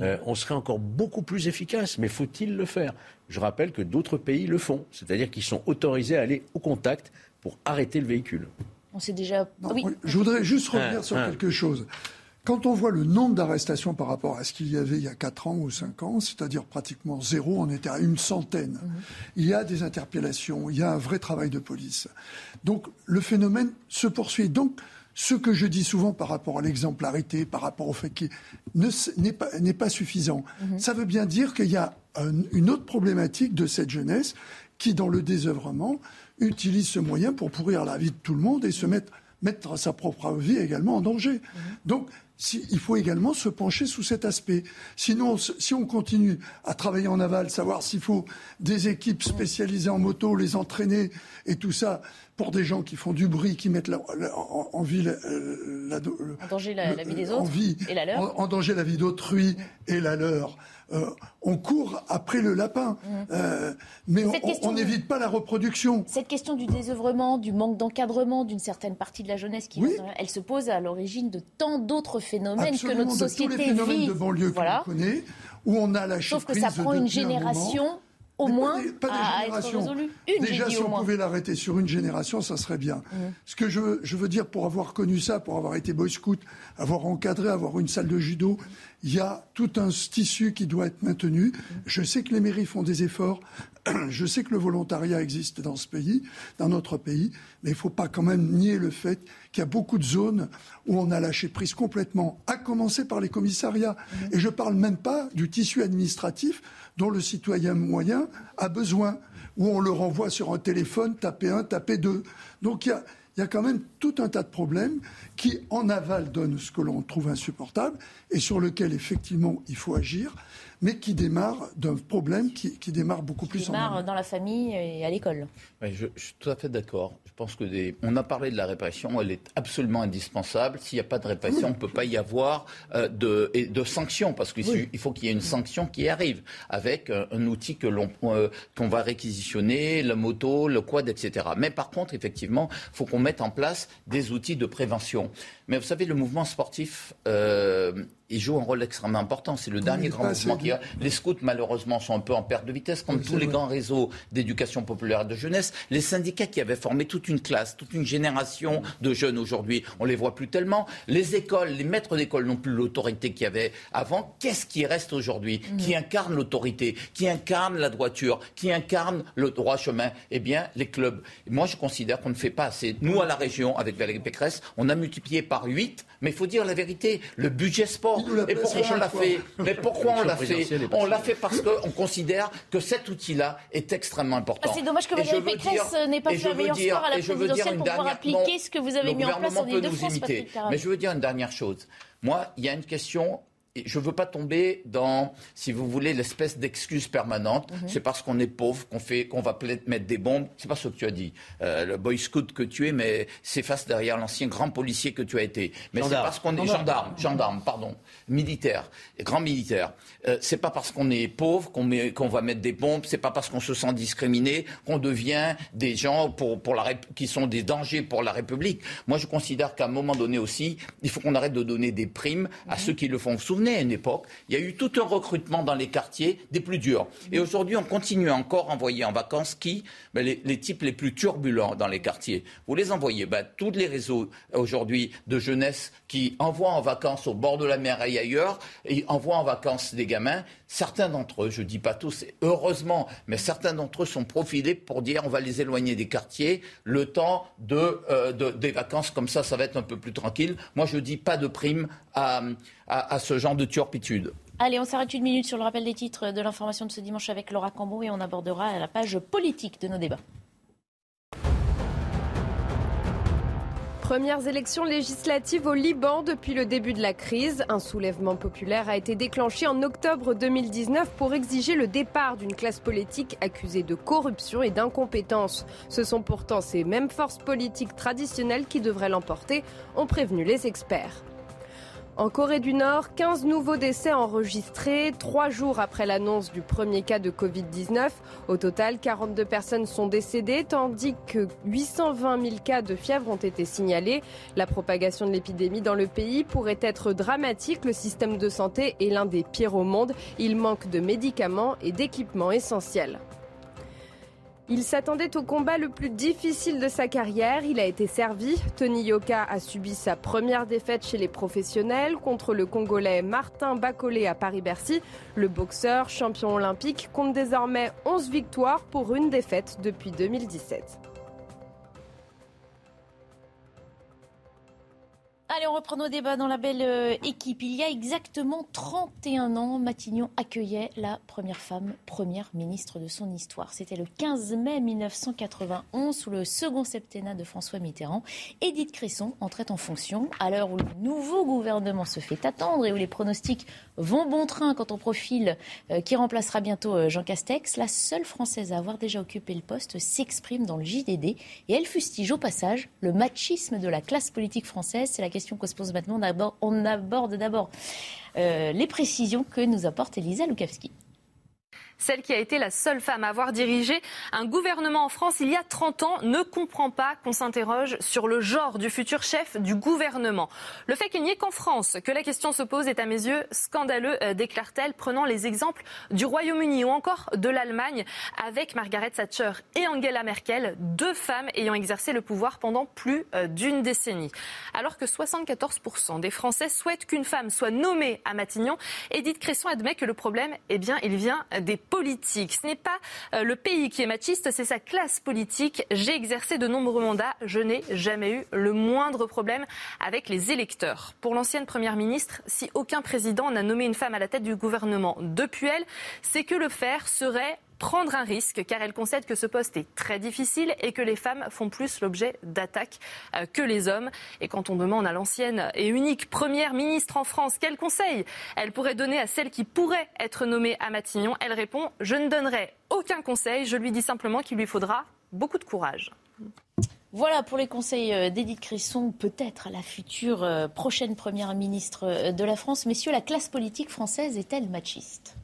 euh, on serait encore beaucoup plus efficace. Mais faut-il le faire? Je rappelle que d'autres pays le font, c'est-à-dire qu'ils sont autorisés à aller au contact pour arrêter le véhicule. On sait déjà. oui. Je voudrais juste revenir sur quelque chose. Quand on voit le nombre d'arrestations par rapport à ce qu'il y avait il y a 4 ans ou 5 ans, c'est-à-dire pratiquement zéro, on était à une centaine. Mhm. Il y a des interpellations, il y a un vrai travail de police. Donc le phénomène se poursuit. Donc ce que je dis souvent par rapport à l'exemplarité, par rapport au fait qu'il n'est pas, pas, suffisant, mhm. ça veut bien dire qu'il y a une autre problématique de cette jeunesse qui, dans le désœuvrement, utilise ce moyen pour pourrir la vie de tout le monde et se mettre, mettre sa propre vie également en danger. Mhm. Donc, il faut également se pencher sous cet aspect. Sinon, si on continue à travailler en aval, savoir s'il faut des équipes spécialisées en moto, les entraîner et tout ça, pour des gens qui font du bruit, qui mettent en, vie la, en danger la, vie des autres et la leur. En, danger la vie d'autrui et la leur. Euh, on court après le lapin, mmh. euh, mais on n'évite pas la reproduction. Cette question du désœuvrement, du manque d'encadrement d'une certaine partie de la jeunesse, qui elle se pose à l'origine de tant d'autres phénomènes que notre société de tous les phénomènes de banlieue que l'on connaît, où on a la Sauf que ça prend une génération au moins pas des, générations. Déjà, si on pouvait l'arrêter sur une génération, ça serait bien. Mmh. Ce que je, je, veux dire, pour avoir connu ça, pour avoir été boy scout, avoir encadré, avoir une salle de judo, il y a tout un tissu qui doit être maintenu. Je sais que les mairies font des efforts. Je sais que le volontariat existe dans ce pays, dans notre pays, mais il ne faut pas quand même nier le fait qu'il y a beaucoup de zones où on a lâché prise complètement, à commencer par les commissariats. Et je ne parle même pas du tissu administratif dont le citoyen moyen a besoin, où on le renvoie sur un téléphone, taper un, taper deux. Donc il y a, quand même tout un tas de problèmes qui, en aval, donnent ce que l'on trouve insupportable et sur lequel, effectivement, il faut agir mais qui démarre d'un problème qui, démarre beaucoup plus en démarre dans la famille et à l'école. je, suis tout à fait d'accord. Pense que des... on a parlé de la répression, elle est absolument indispensable. S'il n'y a pas de répression, on ne peut pas y avoir euh, de, et de sanctions, parce qu'il faut qu'il y ait une sanction qui arrive avec euh, un, outil que l'on euh, qu'on va réquisitionner, la moto, le quad, etc. Mais par contre, effectivement, il faut qu'on mette en place des outils de prévention. Mais vous savez, le mouvement sportif, il joue un rôle extrêmement important. C'est le dernier grand mouvement qu'il y a. Les scouts, malheureusement, sont un peu en perte de vitesse, comme tous les grands réseaux d'éducation populaire et de jeunesse. Les syndicats qui avaient formé toute une classe, toute une génération de jeunes aujourd'hui, on les voit plus tellement. Les écoles, les maîtres d'école n'ont plus l'autorité qu'il y avait avant. Qu'est-ce qui reste aujourd'hui mm. Qui incarne l'autorité Qui incarne la droiture Qui incarne le droit chemin Eh bien, les clubs. Moi, je considère qu'on ne fait pas assez. Nous, à la région, avec Valérie Pécresse, on a multiplié par 8, mais il faut dire la vérité, le budget sport. Et pourquoi on l'a fait Mais pourquoi on l'a fait On l'a fait parce qu'on considère que cet outil-là est extrêmement important. Ah, c'est dommage que Valérie Pécresse n'ait pas fait la meilleure sport à la présidentielle pour pouvoir appliquer ce que vous avez mis en place en Ile-de-France. Mais je veux dire une dernière chose. Moi, il y a une question je ne veux pas tomber dans, si vous voulez, l'espèce d'excuse permanente. Mhm. C'est parce qu'on est pauvre qu'on fait, qu'on va mettre des bombes. C'est pas ce que tu as dit. Euh, le boy scout que tu es, mais s'efface derrière l'ancien grand policier que tu as été. Mais c'est parce qu'on est gendarme, gendarme, pardon, militaire, grand militaire. Euh, c'est pas parce qu'on est pauvre qu'on qu'on va mettre des bombes. C'est pas parce qu'on se sent discriminé qu'on devient des gens pour, pour la, qui sont des dangers pour la République. Moi, je considère qu'à un moment donné aussi, il faut qu'on arrête de donner des primes à mhm. ceux qui le font. Vous à une époque, il y a eu tout un recrutement dans les quartiers des plus durs. Et aujourd'hui, on continue encore à envoyer en vacances qui ben, les, types les plus turbulents dans les quartiers. Vous les envoyez. Ben, tous les réseaux aujourd'hui de jeunesse qui envoient en vacances au bord de la mer et ailleurs, et envoient en vacances des gamins, certains d'entre eux, je ne dis pas tous, heureusement, mais certains d'entre eux sont profilés pour dire on va les éloigner des quartiers le temps euh, des vacances, comme ça, ça va être un peu plus tranquille. Moi, je ne dis pas de prime à, à, ce genre de turpitude. Allez, on s'arrête une minute sur le rappel des titres de l'information de ce dimanche avec Laura Cambo et on abordera la page politique de nos débats. Premières élections législatives au Liban depuis le début de la crise. Un soulèvement populaire a été déclenché en octobre 2019 pour exiger le départ d'une classe politique accusée de corruption et d'incompétence. Ce sont pourtant ces mêmes forces politiques traditionnelles qui devraient l'emporter, ont prévenu les experts. En Corée du Nord, 15 nouveaux décès enregistrés trois jours après l'annonce du premier cas de Covid-19. Au total, 42 personnes sont décédées, tandis que 820 000 cas de fièvre ont été signalés. La propagation de l'épidémie dans le pays pourrait être dramatique. Le système de santé est l'un des pires au monde. Il manque de médicaments et d'équipements essentiels. Il s'attendait au combat le plus difficile de sa carrière. Il a été servi. Tony Yoka a subi sa première défaite chez les professionnels contre le Congolais Martin Bacolé à Paris-Bercy. Le boxeur, champion olympique, compte désormais 11 victoires pour une défaite depuis 2017. Allez, on reprend nos débats dans la belle euh, équipe. Il y a exactement 31 ans, Matignon accueillait la première femme première ministre de son histoire. C'était le 15 mai 1991, sous le second septennat de François Mitterrand. Édith Cresson entrait en fonction à l'heure où le nouveau gouvernement se fait attendre et où les pronostics vont bon train quant au profil euh, qui remplacera bientôt euh, Jean Castex. La seule Française à avoir déjà occupé le poste s'exprime dans le JDD et elle fustige au passage le machisme de la classe politique française. C'est la question qu'on se pose maintenant. On aborde, d'abord euh, les précisions que nous apporte Elisa Lukavski celle qui a été la seule femme à avoir dirigé un gouvernement en France il y a 30 ans, ne comprend pas qu'on s'interroge sur le genre du futur chef du gouvernement. Le fait qu'il n'y ait qu'en France que la question se pose est à mes yeux scandaleux, euh, déclare-t-elle, prenant les exemples du Royaume-Uni ou encore de l'Allemagne avec Margaret Thatcher et Angela Merkel, deux femmes ayant exercé le pouvoir pendant plus euh, d'une décennie. Alors que 74% des Français souhaitent qu'une femme soit nommée à Matignon, Edith Cresson admet que le problème, eh bien, il vient des politique. Ce n'est pas euh, le pays qui est machiste, c'est sa classe politique. J'ai exercé de nombreux mandats, je n'ai jamais eu le moindre problème avec les électeurs. Pour l'ancienne Première ministre, si aucun président n'a nommé une femme à la tête du gouvernement depuis elle, c'est que le faire serait prendre un risque car elle concède que ce poste est très difficile et que les femmes font plus l'objet d'attaques euh, que les hommes. Et quand on demande à l'ancienne et unique première ministre en France quel conseil elle pourrait donner à celle qui pourrait être nommée à Matignon, elle répond Je ne donnerai aucun conseil, je lui dis simplement qu'il lui faudra beaucoup de courage. Voilà pour les conseils euh, d'Édith Cresson, peut-être la future euh, prochaine première ministre de la France. Messieurs, la classe politique française est-elle machiste?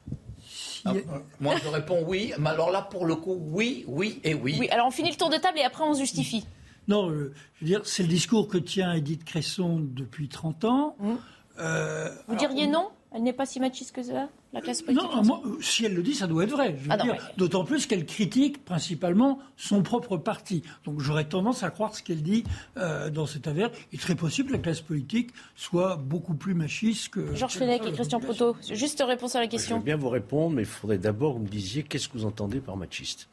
Ah, euh, moi, je réponds oui. Mais alors là, pour le coup, oui, oui et oui. Oui, alors on finit le tour de table et après on se justifie. Non, je veux dire, c'est le discours que tient Edith Cresson depuis 30 ans. Mmh. Euh, Vous diriez non? Elle n'est pas si machiste que ça la classe politique Non, si elle le dit, ça doit être vrai. Ah d'autant plus qu'elle critique principalement son propre parti. Donc j'aurais tendance à croire ce qu'elle dit euh, dans cette affaire. Il est très possible que la classe politique soit beaucoup plus machiste que. Georges Fenech et Christian Proto, juste réponse à la question. Je veux bien vous répondre, mais il faudrait d'abord que vous me disiez qu'est-ce que vous entendez par machiste.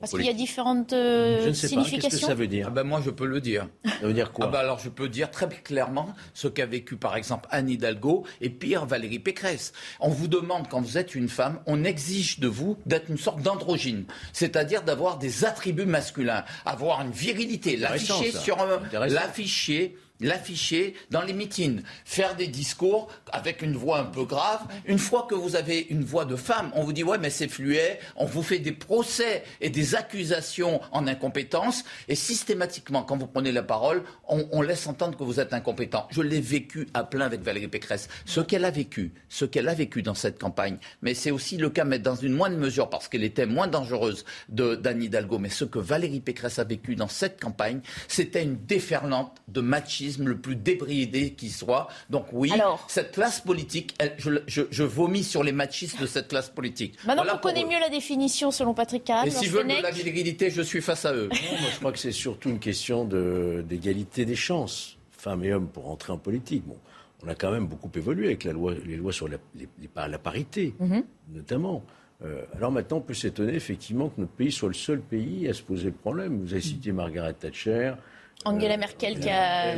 Parce qu'il y a différentes significations. je ne sais Pas. Qu'est-ce que ça veut dire? Ah ben Moi, je peux le dire. Ça veut dire quoi? Ah ben Alors, je peux dire très clairement ce qu'a vécu, par exemple, Anne Hidalgo et pire, Valérie Pécresse. On vous demande, quand vous êtes une femme, on exige de vous d'être une sorte d'androgyne, c'est-à-dire d'avoir des attributs masculins, avoir une virilité, l'afficher sur l'afficher l'afficher dans les meetings, faire des discours avec une voix un peu grave. Une fois que vous avez une voix de femme, on vous dit ouais mais c'est fluet, on vous fait des procès et des accusations en incompétence et systématiquement quand vous prenez la parole, on, laisse entendre que vous êtes incompétent. Je l'ai vécu à plein avec Valérie Pécresse. Ce qu'elle a vécu, ce qu'elle a vécu dans cette campagne, mais c'est aussi le cas mais dans une moindre mesure parce qu'elle était moins dangereuse d'Anne Hidalgo, mais ce que Valérie Pécresse a vécu dans cette campagne, c'était une déferlante de machisme le plus débridé qui soit. Donc oui, cette classe politique, je, vomis sur les machistes de cette classe politique. Maintenant on connaît mieux la définition selon Patrick Kahn. Et si je veux de la virilité, je suis face à eux. moi, je crois que c'est surtout une question d'égalité des chances, femmes et hommes, pour entrer en politique. Bon, on a quand même beaucoup évolué avec la loi, les lois sur la, la parité, mhm. notamment. Euh, alors maintenant, on peut s'étonner effectivement que notre pays soit le seul pays à se poser le problème. Vous avez cité Margaret Thatcher, Angela Merkel qui a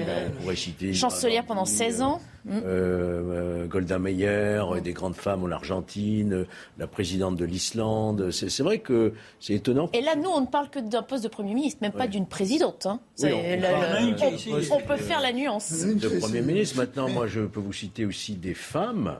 chancelière pendant 16 ans. Mm. Golda Meir, des grandes femmes en Argentine, la présidente de l'Islande. C'est vrai que c'est étonnant. Et là, nous, on ne parle que d'un poste de Premier ministre, même pas d'une présidente. Hein. on, peut faire la nuance. De Premier ministre. Maintenant, moi, je peux vous citer aussi des femmes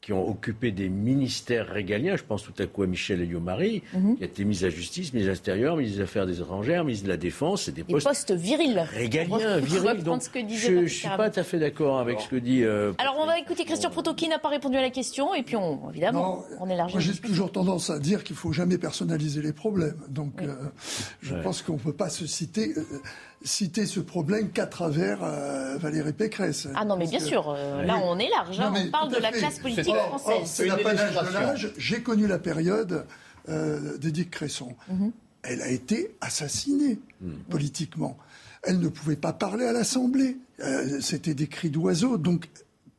qui ont occupé des ministères régaliens. Je pense tout à coup à Michel Elliot-Marie, mhm. qui a été mise à justice, mise à l'Intérieur, mise des Affaires des étrangères, mise de la Défense. C'est des postes, postes virils. Régaliens, virils. Donc, ce que je ne suis pas tout à fait d'accord avec ce que dit. Euh, Alors, on va écouter Christian Proto qui n'a pas répondu à la question, et puis, on, évidemment, on élargit. Moi, j'ai toujours tendance à dire qu'il ne faut jamais personnaliser les problèmes. Donc, euh, je pense qu'on ne peut pas se citer. Euh, citer ce problème qu'à travers euh, Valérie Pécresse. Ah non, mais bien sûr, euh, là on est large, hein. on parle de la classe politique française. C'est l'apanage de l'âge. J'ai connu la période euh, d'Edith Cresson. Mhm. Elle a été assassinée mhm. politiquement. Elle ne pouvait pas parler à l'Assemblée. C'était des cris d'oiseaux. Donc,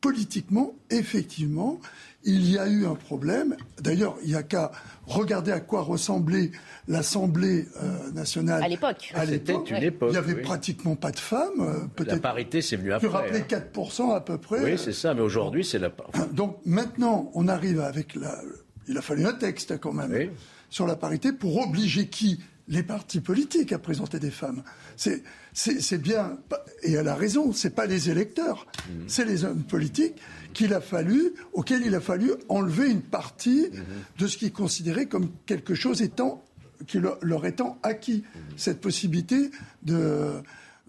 politiquement, effectivement, il y a eu un problème. D'ailleurs, il n'y a qu'à regarder à quoi ressemblait l'Assemblée euh, nationale. À l'époque. À l'époque. une époque. Il n'y avait pratiquement pas de femmes. Euh, peut-être. La parité, c'est venu après. Tu rappelais 4% à peu près. Oui, c'est ça. Mais aujourd'hui, c'est la. Donc maintenant, on arrive avec la. Il a fallu un texte quand même sur la parité pour obliger qui? Les partis politiques à présenter des femmes. C'est bien, et elle a raison, c'est pas les électeurs, mmh. c'est les hommes politiques qu'il a fallu, auxquels il a fallu enlever une partie mmh. de ce qu'ils considéraient comme quelque chose étant, qui leur, étant acquis. Mmh. Cette possibilité de,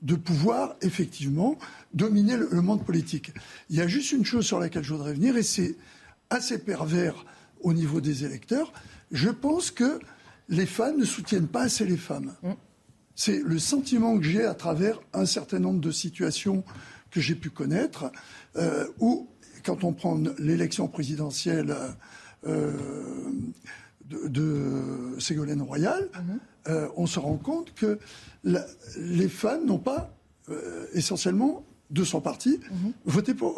de pouvoir effectivement dominer le, monde politique. Il y a juste une chose sur laquelle je voudrais venir, et c'est assez pervers au niveau des électeurs. Je pense que les femmes ne soutiennent pas assez les femmes. Mm. C'est le sentiment que j'ai à travers un certain nombre de situations que j'ai pu connaître, euh, où, quand on prend l'élection présidentielle euh, de, Ségolène Royal, mm-hmm. euh, on se rend compte que les femmes n'ont pas essentiellement de son parti mm-hmm. voté pour.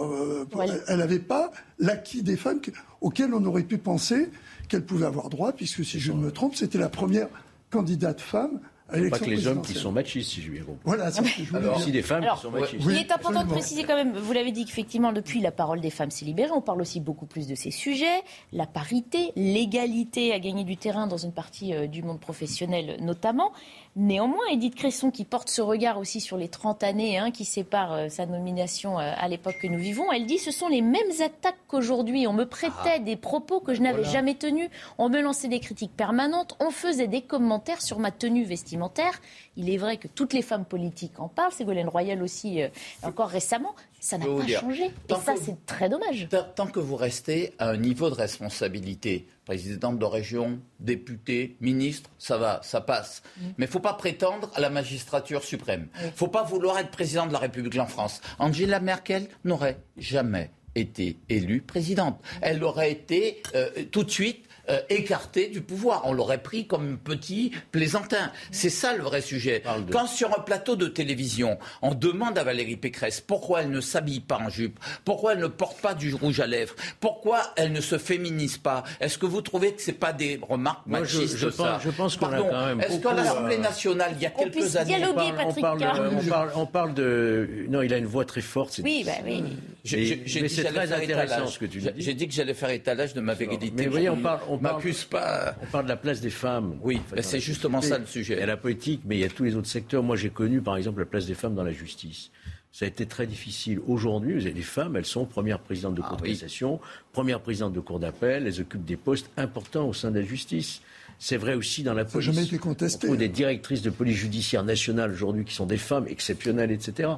Elle n'avait pas l'acquis des femmes auxquelles on aurait pu penser qu'elle pouvait avoir droit, puisque si je ne me trompe, c'était la première candidate femme pas que les hommes qui sont machistes, si je bien Voilà, c'est ce que je Alors, aussi des femmes qui sont machistes. il est important de préciser quand même, vous l'avez dit qu'effectivement, depuis la parole des femmes s'est libérée, on parle aussi beaucoup plus de ces sujets, la parité, l'égalité à gagner du terrain dans une partie euh, du monde professionnel notamment. Néanmoins, Edith Cresson, qui porte ce regard aussi sur les 30 années hein, qui séparent euh, sa nomination euh, à l'époque que nous vivons, elle dit ce sont les mêmes attaques qu'aujourd'hui. On me prêtait ah. des propos que je n'avais jamais tenus, on me lançait des critiques permanentes, on faisait des commentaires sur ma tenue vestimentaire. Il est vrai que toutes les femmes politiques en parlent, Ségolène Royal aussi euh, encore récemment. Ça n'a pas changé. Et ça, c'est très dommage. Tant que vous restez à un niveau de responsabilité, présidente de région, député, ministre, ça va, ça passe. Mm. Mais il ne faut pas prétendre à la magistrature suprême. Il ne faut pas vouloir être président de la République en France. Angela Merkel n'aurait jamais été élue présidente. Elle aurait été euh, tout de suite euh, écarté du pouvoir. On l'aurait pris comme un petit plaisantin. C'est ça le vrai sujet. Quand sur un plateau de télévision, on demande à Valérie Pécresse pourquoi elle ne s'habille pas en jupe, pourquoi elle ne porte pas du rouge à lèvres, pourquoi elle ne se féminise pas, est-ce que vous trouvez que ce n'est pas des remarques machistes je, ça je pense qu'on a quand même Est-ce qu'à l'Assemblée euh, nationale, il y a quelques années, on parle, on, parle, on, parle, de... Non, il a une voix très forte. Oui, bah oui. Mais c'est très intéressant ce que tu dis. J'ai dit que j'allais faire étalage de ma vérité. Mais voyez, on parle, on m'accuse pas. On parle de la place des femmes. Oui, c'est justement ça le sujet. Il y a la politique, mais il y a tous les autres secteurs. Moi, j'ai connu, par exemple, la place des femmes dans la justice. Ça a été très difficile. Aujourd'hui, vous avez des femmes, elles sont premières présidentes de ah cour de premières présidentes de cour d'appel, elles occupent des postes importants au sein de la justice. C'est vrai aussi dans la police. Ça n'a jamais été contesté. On des directrices de police judiciaire nationale aujourd'hui qui sont des femmes exceptionnelles, etc.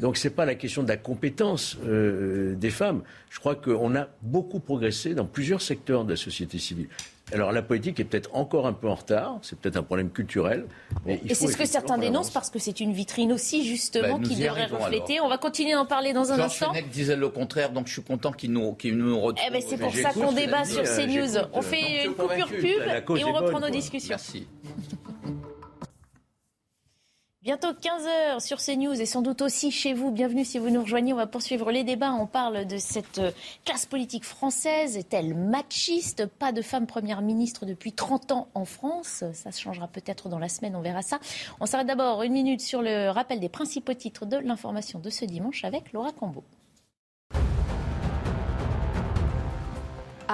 Donc ce n'est pas la question de la compétence euh, des femmes. Je crois qu'on a beaucoup progressé dans plusieurs secteurs de la société civile. Alors la politique est peut-être encore un peu en retard, c'est peut-être un problème culturel. et c'est ce que certains dénoncent parce que c'est une vitrine aussi justement ben, qui devrait refléter. On va continuer d'en parler dans un instant. Jean disait le contraire, donc je suis content qu'il nous, qu nous retrouve. Eh ben, c'est pour ça qu'on débat sur euh, CNews. On fait une coupure pub et on reprend nos discussions. Merci. Bientôt 15h sur CNews et sans doute aussi chez vous. Bienvenue si vous nous rejoignez. On va poursuivre les débats. On parle de cette euh, classe politique française. Est-elle machiste? Pas de femme première ministre depuis 30 ans en France. Ça changera peut-être dans la semaine, on verra ça. On s'arrête d'abord une minute sur le rappel des principaux titres de l'information de ce dimanche avec Laura Cambeau.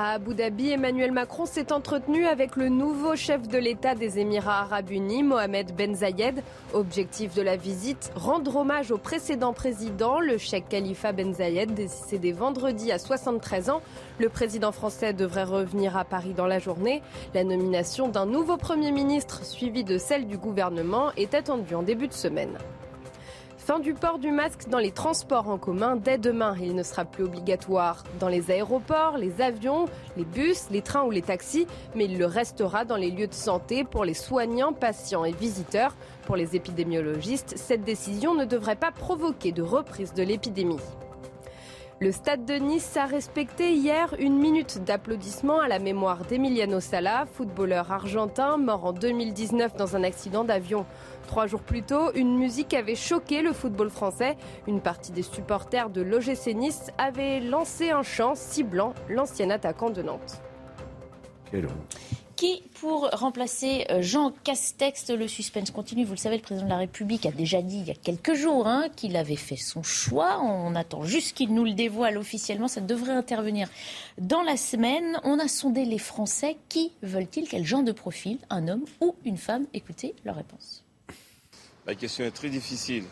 À Abu Dhabi, Emmanuel Macron s'est entretenu avec le nouveau chef de l'État des Émirats arabes unis, Mohamed Ben Zayed. Objectif de la visite, rendre hommage au précédent président, le cheikh Khalifa Ben Zayed, décédé vendredi à 73 ans. Le président français devrait revenir à Paris dans la journée. La nomination d'un nouveau Premier ministre, suivi de celle du gouvernement, est attendue en début de semaine. Fin du port du masque dans les transports en commun dès demain. Il ne sera plus obligatoire dans les aéroports, les avions, les bus, les trains ou les taxis, mais il le restera dans les lieux de santé pour les soignants, patients et visiteurs. Pour les épidémiologistes, cette décision ne devrait pas provoquer de reprise de l'épidémie. Le stade de Nice a respecté hier une minute d'applaudissement à la mémoire d'Emiliano Sala, footballeur argentin mort en 2019 dans un accident d'avion. Trois jours plus tôt, une musique avait choqué le football français. Une partie des supporters de l'OGC Nice avait lancé un chant ciblant l'ancien attaquant de Nantes. Qui pour remplacer euh, Jean Castex Le suspense continue. Vous le savez, le président de la République a déjà dit il y a quelques jours hein, qu'il avait fait son choix. On attend juste qu'il nous le dévoile officiellement. Ça devrait intervenir dans la semaine. On a sondé les Français. Qui veulent-ils? Quel genre de profil? Un homme ou une femme? Écoutez leur réponse. La question est très difficile.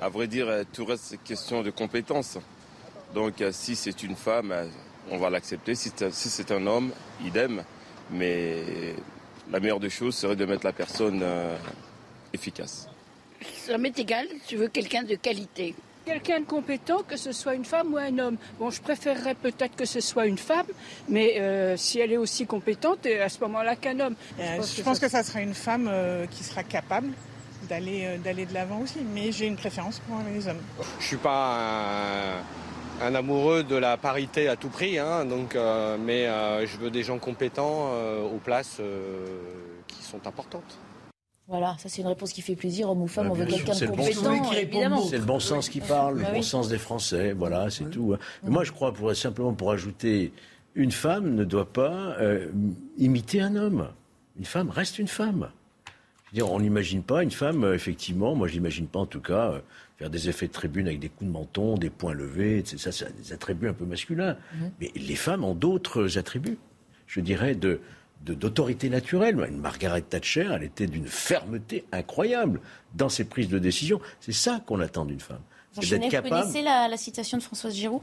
À vrai dire, euh, tout reste question de compétences. Donc euh, si c'est une femme, euh, on va l'accepter. Si c'est un homme, idem. Mais la meilleure des choses serait de mettre la personne efficace. Ça m'est égal, tu veux quelqu'un de qualité. Quelqu'un de compétent, que ce soit une femme ou un homme. Bon, je préférerais peut-être que ce soit une femme, mais si elle est aussi compétente, à ce moment-là qu'un homme. je pense, que, ça sera une femme qui sera capable d'aller euh, d'aller de l'avant aussi. Mais j'ai une préférence pour les hommes. Je suis pas un, amoureux de la parité à tout prix, hein, donc, euh, mais euh, je veux des gens compétents aux places qui sont importantes. Voilà, ça c'est une réponse qui fait plaisir, homme ou femme, on veut quelqu'un de compétent, évidemment. C'est le bon sens qui parle, le bon sens des Français, voilà, c'est tout. Hein. moi je crois, pour, simplement pour ajouter, une femme ne doit pas imiter un homme. Une femme reste une femme on n'imagine pas une femme, euh, effectivement, moi je n'imagine pas en tout cas, euh, faire des effets de tribune avec des coups de menton, des poings levés, ça c'est des attributs un peu masculins. Mhm. Mais les femmes ont d'autres attributs, je dirais, de, d'autorité naturelle. Une Margaret Thatcher, elle était d'une fermeté incroyable dans ses prises de décision. C'est ça qu'on attend d'une femme. Vous connaissez la, la citation de Françoise Giroud?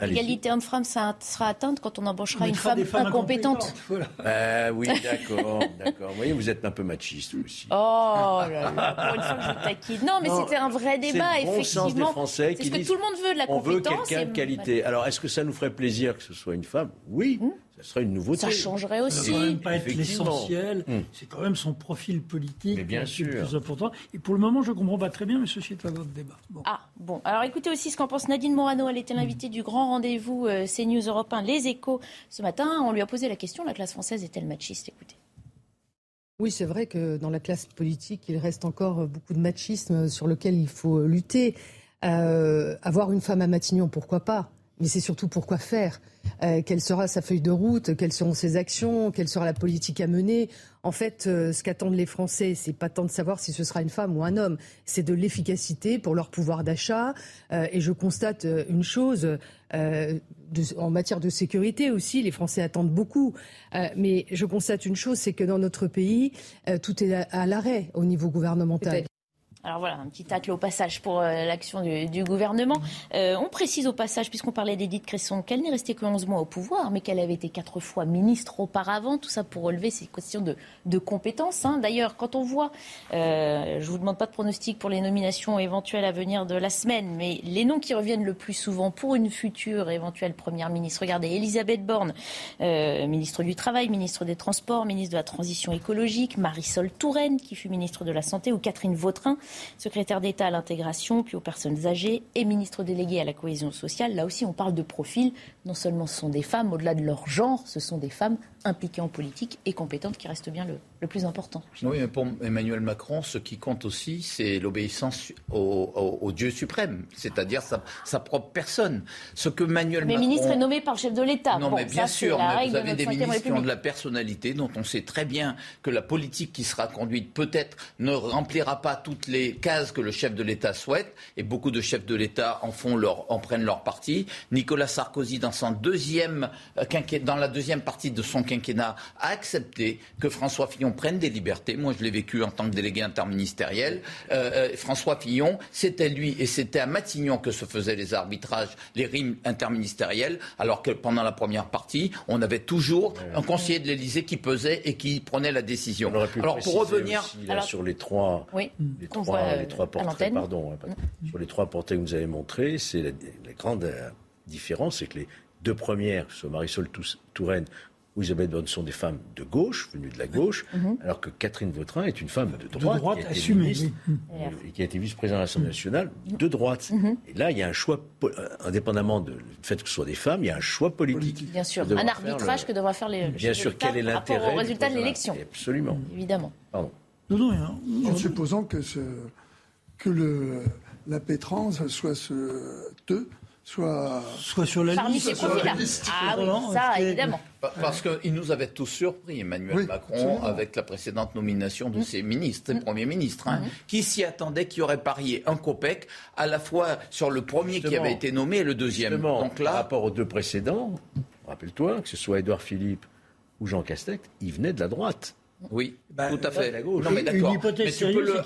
L'égalité homme-femme sera atteinte quand on embauchera une femme incompétente. Euh, oui, d'accord, d'accord. Vous voyez, vous êtes un peu machiste aussi. Oh là là, pour une fois je taquine. Non, mais c'était un vrai débat, le bon effectivement. Sens des Français qui ce que tout le monde veut, de la compétence. On veut quelqu'un de qualité. Alors, est-ce que ça nous ferait plaisir que ce soit une femme? Oui. Hmm? Ça serait une nouveauté. Ça changerait aussi. Ça ne même pas être l'essentiel. Hmm. C'est quand même son profil politique bien qui est le plus important. Et pour le moment, je ne comprends pas très bien, mais ceci est un autre débat. Ah, bon. Alors écoutez aussi ce qu'en pense Nadine Morano. Elle était l'invitée du grand rendez-vous euh, CNews Europe 1, Les Échos, ce matin. On lui a posé la question la classe française est-elle machiste? Écoutez. Oui, c'est vrai que dans la classe politique, il reste encore beaucoup de machisme sur lequel il faut lutter. Euh, avoir une femme à Matignon, pourquoi pas? Mais c'est surtout pourquoi faire. Euh, quelle sera sa feuille de route Quelles seront ses actions Quelle sera la politique à mener En fait, euh, ce qu'attendent les Français, c'est pas tant de savoir si ce sera une femme ou un homme, c'est de l'efficacité pour leur pouvoir d'achat. Euh, et je constate une chose en matière de sécurité aussi, les Français attendent beaucoup. mais je constate une chose, c'est que dans notre pays, tout est à l'arrêt au niveau gouvernemental. Alors voilà, un petit tacle au passage pour euh, l'action du, gouvernement. Euh, on précise au passage, puisqu'on parlait d'Edith Cresson, qu'elle n'est restée que 11 mois au pouvoir, mais qu'elle avait été quatre fois ministre auparavant. Tout ça pour relever ces questions de, compétences. Hein. D'ailleurs, quand on voit, euh, je ne vous demande pas de pronostic pour les nominations éventuelles à venir de la semaine, mais les noms qui reviennent le plus souvent pour une future éventuelle première ministre, regardez, Elisabeth Borne, ministre du Travail, ministre des Transports, ministre de la Transition écologique, Marisol Touraine, qui fut ministre de la Santé, ou Catherine Vautrin, secrétaire d'État à l'intégration, puis aux personnes âgées et ministre délégué à la cohésion sociale. Là aussi, on parle de profil. Non seulement ce sont des femmes, au-delà de leur genre, ce sont des femmes impliquées en politique et compétentes qui restent bien le, le plus important. Oui, mais pour Emmanuel Macron, ce qui compte aussi, c'est l'obéissance au, Dieu suprême, c'est-à-dire sa, propre personne. Ce que Emmanuel mais Macron... ministre est nommé par le chef de l'État. Non, mais bien sûr, mais vous avez des ministres qui ont de la personnalité, dont on sait très bien que la politique qui sera conduite peut-être ne remplira pas toutes les cases que le chef de l'État souhaite, et beaucoup de chefs de l'État en font leur, en prennent leur parti. Nicolas Sarkozy, dans son deuxième euh, dans la deuxième partie de son quinquennat, a accepté que François Fillon prenne des libertés. Moi, je l'ai vécu en tant que délégué interministériel. Euh, euh, François Fillon, c'était lui et c'était à Matignon que se faisaient les arbitrages, les rimes interministérielles, alors que pendant la première partie, on avait toujours un conseiller de l'Élysée qui pesait et qui prenait la décision. alors pour revenir sur les trois, les, trois les trois portraits, pardon, hein, sur les trois portraits que vous avez montrés, c'est la, la, grande différence, c'est que les deux premières, soit Marisol Touraine ou Isabelle Bonne sont des femmes de gauche, venues de la gauche, mhm. alors que Catherine Vautrin est une femme de droite, de droite qui, a assumée, et qui a été vice-présidente de l'Assemblée nationale de droite. Mhm. Et là, il y a un choix, euh, indépendamment du fait que ce soit des femmes, il y a un choix politique. Bien sûr, un arbitrage que devra faire les. Bien sûr, quel est l'intérêt au résultat de l'élection Absolument. Évidemment. Pardon. Non, non, en supposant que, ce, que le, la pétrance soit ce te soit, soit sur la liste. Ah oui, ça, évidemment. Parce qu'il nous avait tous surpris, Emmanuel Macron, avec la précédente nomination de mm. ses ministres, ses mm. premiers ministres, hein, mm. qui s'y attendaient, qui auraient parié un copec à la fois sur le premier qui avait été nommé et le deuxième. Donc là, par rapport aux deux précédents, rappelle-toi, que ce soit Édouard Philippe ou Jean Castex, ils venaient de la droite. Oui, bah, tout à fait. La gauche. Non, mais d'accord.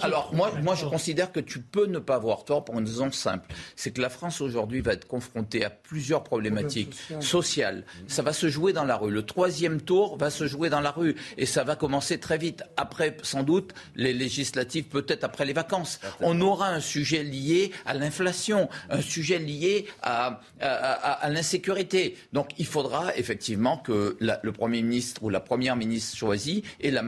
Alors moi, moi, je considère que tu peux ne pas avoir tort pour une raison simple. C'est que la France aujourd'hui va être confrontée à plusieurs problématiques sociales. Ça va se jouer dans la rue. Le troisième tour va se jouer dans la rue et ça va commencer très vite. Après, sans doute, les législatives, peut-être après les vacances. On aura un sujet lié à l'inflation, un sujet lié à, à, l'insécurité. Donc, il faudra effectivement que le premier ministre ou la première ministre choisie et la la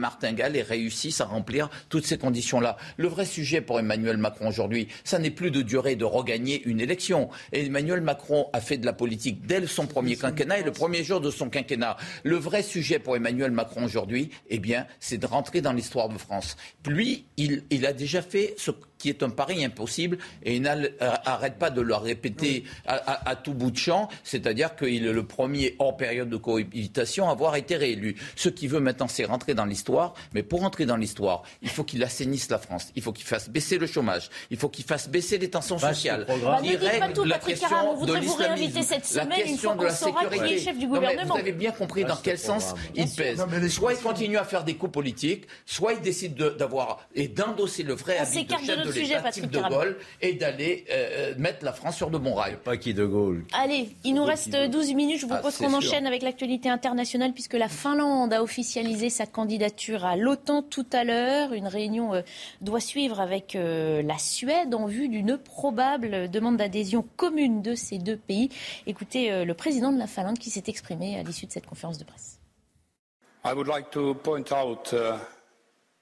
martingale et réussissent à remplir toutes ces conditions-là. Le vrai sujet pour Emmanuel Macron aujourd'hui, ça n'est plus de durer de regagner une élection. Emmanuel Macron a fait de la politique dès son premier quinquennat et le premier jour de son quinquennat. Le vrai sujet pour Emmanuel Macron aujourd'hui, eh bien, c'est de rentrer dans l'histoire de France. Lui, il, il a déjà fait ce qui est un pari impossible et il n'arrête pas de le répéter à, tout bout de champ, c'est-à-dire qu'il est le premier hors période de cohabitation à avoir été réélu. Ce qu'il veut maintenant, c'est rentrer dans l'histoire, mais pour rentrer dans l'histoire, il faut qu'il assainisse la France, il faut qu'il fasse baisser le chômage, il faut qu'il fasse baisser les tensions sociales, il règle la question de l'islamisme, la question de la sécurité. Chef du gouvernement. vous avez bien compris dans quel sens il pèse. soit il continue à faire des coups politiques, soit il décide d'avoir et d'endosser le vrai habit de chef de sujet, Patrick de Gaulle et d'aller euh, mettre la France sur de bons rails. Pas qui de Gaulle. Allez, il nous reste 12 minutes. Je vous ah, propose qu'on enchaîne avec l'actualité internationale puisque la Finlande a officialisé sa candidature à l'OTAN tout à l'heure. Une réunion euh, doit suivre avec euh, la Suède en vue d'une probable demande d'adhésion commune de ces deux pays. Écoutez le président de la Finlande qui s'est exprimé à l'issue de cette conférence de presse.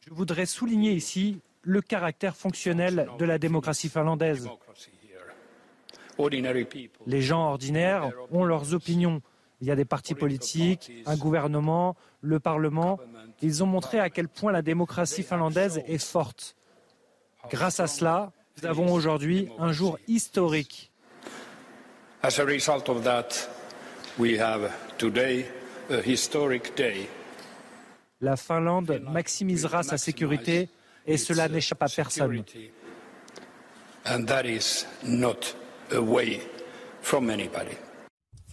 Je voudrais souligner ici le caractère fonctionnel de la démocratie finlandaise. Les gens ordinaires ont leurs opinions. Il y a des partis politiques, un gouvernement, le Parlement. Ils ont montré à quel point la démocratie finlandaise est forte. Grâce à cela, nous avons aujourd'hui un jour historique. La Finlande maximisera sa sécurité et cela n'échappe à personne.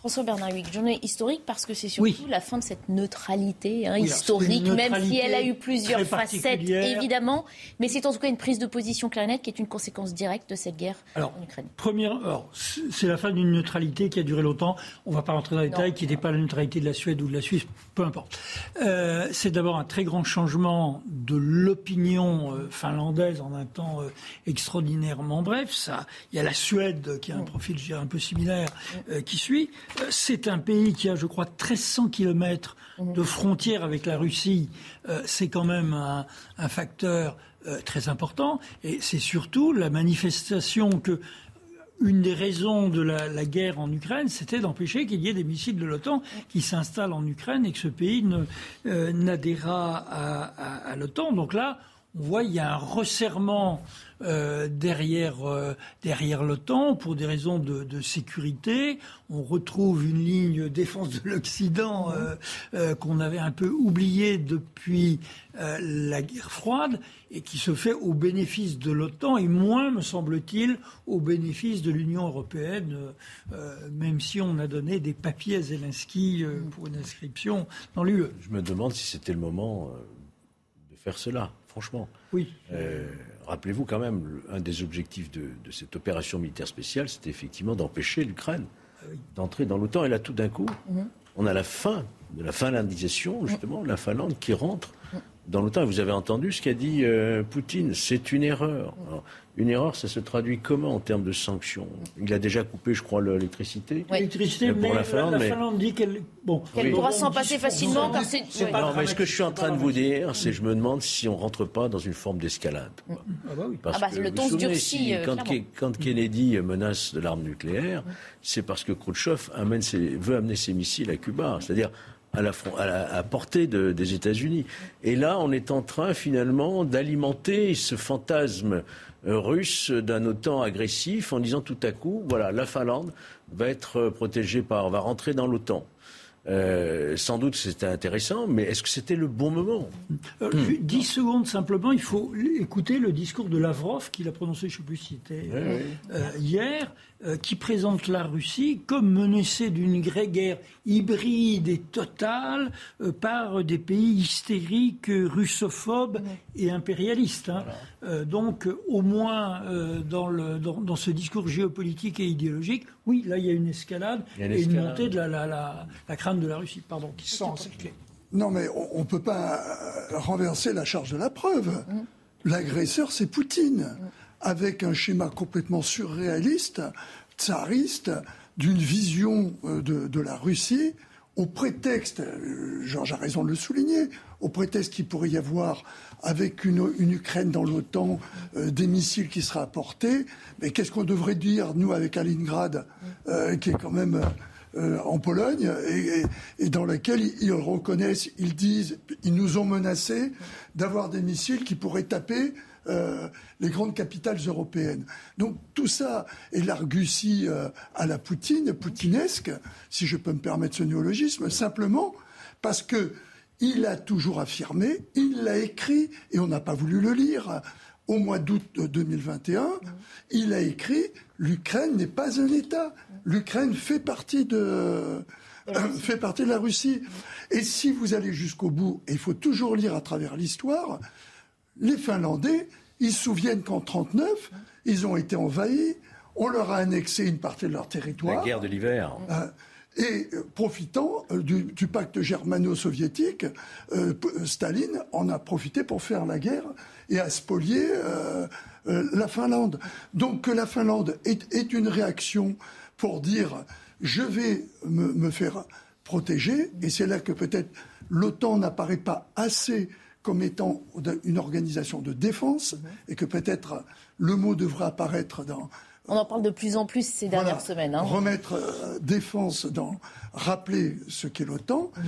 François Bernard journée historique parce que c'est surtout la fin de cette neutralité hein, historique, même si elle a eu plusieurs facettes, évidemment. Mais c'est en tout cas une prise de position claire qui est une conséquence directe de cette guerre en Ukraine. Première, c'est la fin d'une neutralité qui a duré longtemps. On ne va pas rentrer dans les détails, qui n'était pas la neutralité de la Suède ou de la Suisse, peu importe. Euh, c'est d'abord un très grand changement de l'opinion euh, finlandaise en un temps euh, extraordinairement bref. Ça, il y a la Suède qui a un profil un peu similaire qui suit. C'est un pays qui a, je crois, 1300 kilomètres mhm. de frontière avec la Russie. c'est quand même un, facteur très important. Et c'est surtout la manifestation que une des raisons de la, guerre en Ukraine, c'était d'empêcher qu'il y ait des missiles de l'OTAN qui s'installent en Ukraine et que ce pays n'adhérera à, à l'OTAN. Donc là, on voit qu'il y a un resserrement euh, derrière, euh, derrière l'OTAN pour des raisons de, sécurité. On retrouve une ligne défense de l'Occident euh, qu'on avait un peu oubliée depuis la guerre froide et qui se fait au bénéfice de l'OTAN et moins, me semble-t-il, au bénéfice de l'Union européenne, même si on a donné des papiers à Zelensky pour une inscription dans l'UE. Je me demande si c'était le moment de faire cela franchement. Oui. Euh, rappelez-vous quand même, un des objectifs de, cette opération militaire spéciale, c'était effectivement d'empêcher l'Ukraine ah d'entrer dans l'OTAN. Et là, tout d'un coup, mhm. on a la fin de la finlandisation, justement, la Finlande qui rentre dans l'OTAN. Vous avez entendu ce qu'a dit euh, Poutine, c'est une erreur. Une erreur, ça se traduit comment en termes de sanctions? Il a déjà coupé, je crois, l'électricité. L'électricité, mais la Finlande, dit qu'elle bon, pourra s'en passer facilement car c'est. Non, mais ce que je suis en train de vous dire, c'est je me demande si on rentre pas dans une forme d'escalade. Ah bah oui. Parce ah bah, le ton se durcit. Euh, quand, Kennedy menace de l'arme nucléaire, c'est parce que Khrouchtchev amène veut amener ses missiles à Cuba. C'est-à-dire à la, à, portée des États-Unis. Et là, on est en train finalement d'alimenter ce fantasme euh, russe d'un OTAN agressif en disant tout à coup, voilà, la Finlande va être protégée par, va rentrer dans l'OTAN. Euh, sans doute c'était intéressant, mais est-ce que c'était le bon moment? Euh, Dix secondes simplement, il faut écouter le discours de Lavrov qu'il a prononcé, je ne sais plus si c'était hier, euh, qui présente la Russie comme menacée d'une guerre hybride et totale euh, par des pays hystériques, russophobes et impérialistes. Hein. Euh, donc, au moins dans, le, dans, ce discours géopolitique et idéologique, oui, là, il y a une escalade et une montée de la, la, la, crainte de la Russie, pardon, qui sent cette clé. Non, mais on ne peut pas renverser la charge de la preuve. Mmh. L'agresseur, c'est Poutine. Avec un schéma complètement surréaliste, tsariste, d'une vision euh, de, la Russie, au prétexte, euh, Georges a raison de le souligner, au prétexte qu'il pourrait y avoir, avec une, Ukraine dans l'OTAN, euh, des missiles qui seraient apportés. Mais qu'est-ce qu'on devrait dire, nous, avec Kaliningrad, qui est quand même en Pologne, et, dans laquelle ils, reconnaissent, ils disent, ils nous ont menacés d'avoir des missiles qui pourraient taper euh, les grandes capitales européennes. Donc tout ça est l'argutie euh, à la Poutine, poutinesque, si je peux me permettre ce néologisme, simplement parce que il a toujours affirmé, il l'a écrit, et on n'a pas voulu le lire, au mois d'août 2021, il a écrit l'Ukraine n'est pas un État. L'Ukraine fait partie de fait partie de la Russie. Et si vous allez jusqu'au bout, et il faut toujours lire à travers l'histoire, les Finlandais, ils se souviennent qu'en 1939, ils ont été envahis, on leur a annexé une partie de leur territoire. La guerre de l'hiver. Euh, et euh, profitant euh, du, pacte germano-soviétique, Staline en a profité pour faire la guerre et à spolier la Finlande. Donc que la Finlande est, une réaction pour dire je vais me, me faire protéger, et c'est là que peut-être l'OTAN n'apparaît pas assez comme étant une organisation de défense et que peut-être le mot devrait apparaître dans. On en parle de plus en plus ces dernières semaines. Hein. Remettre euh, défense dans. rappeler ce qu'est l'OTAN mhm.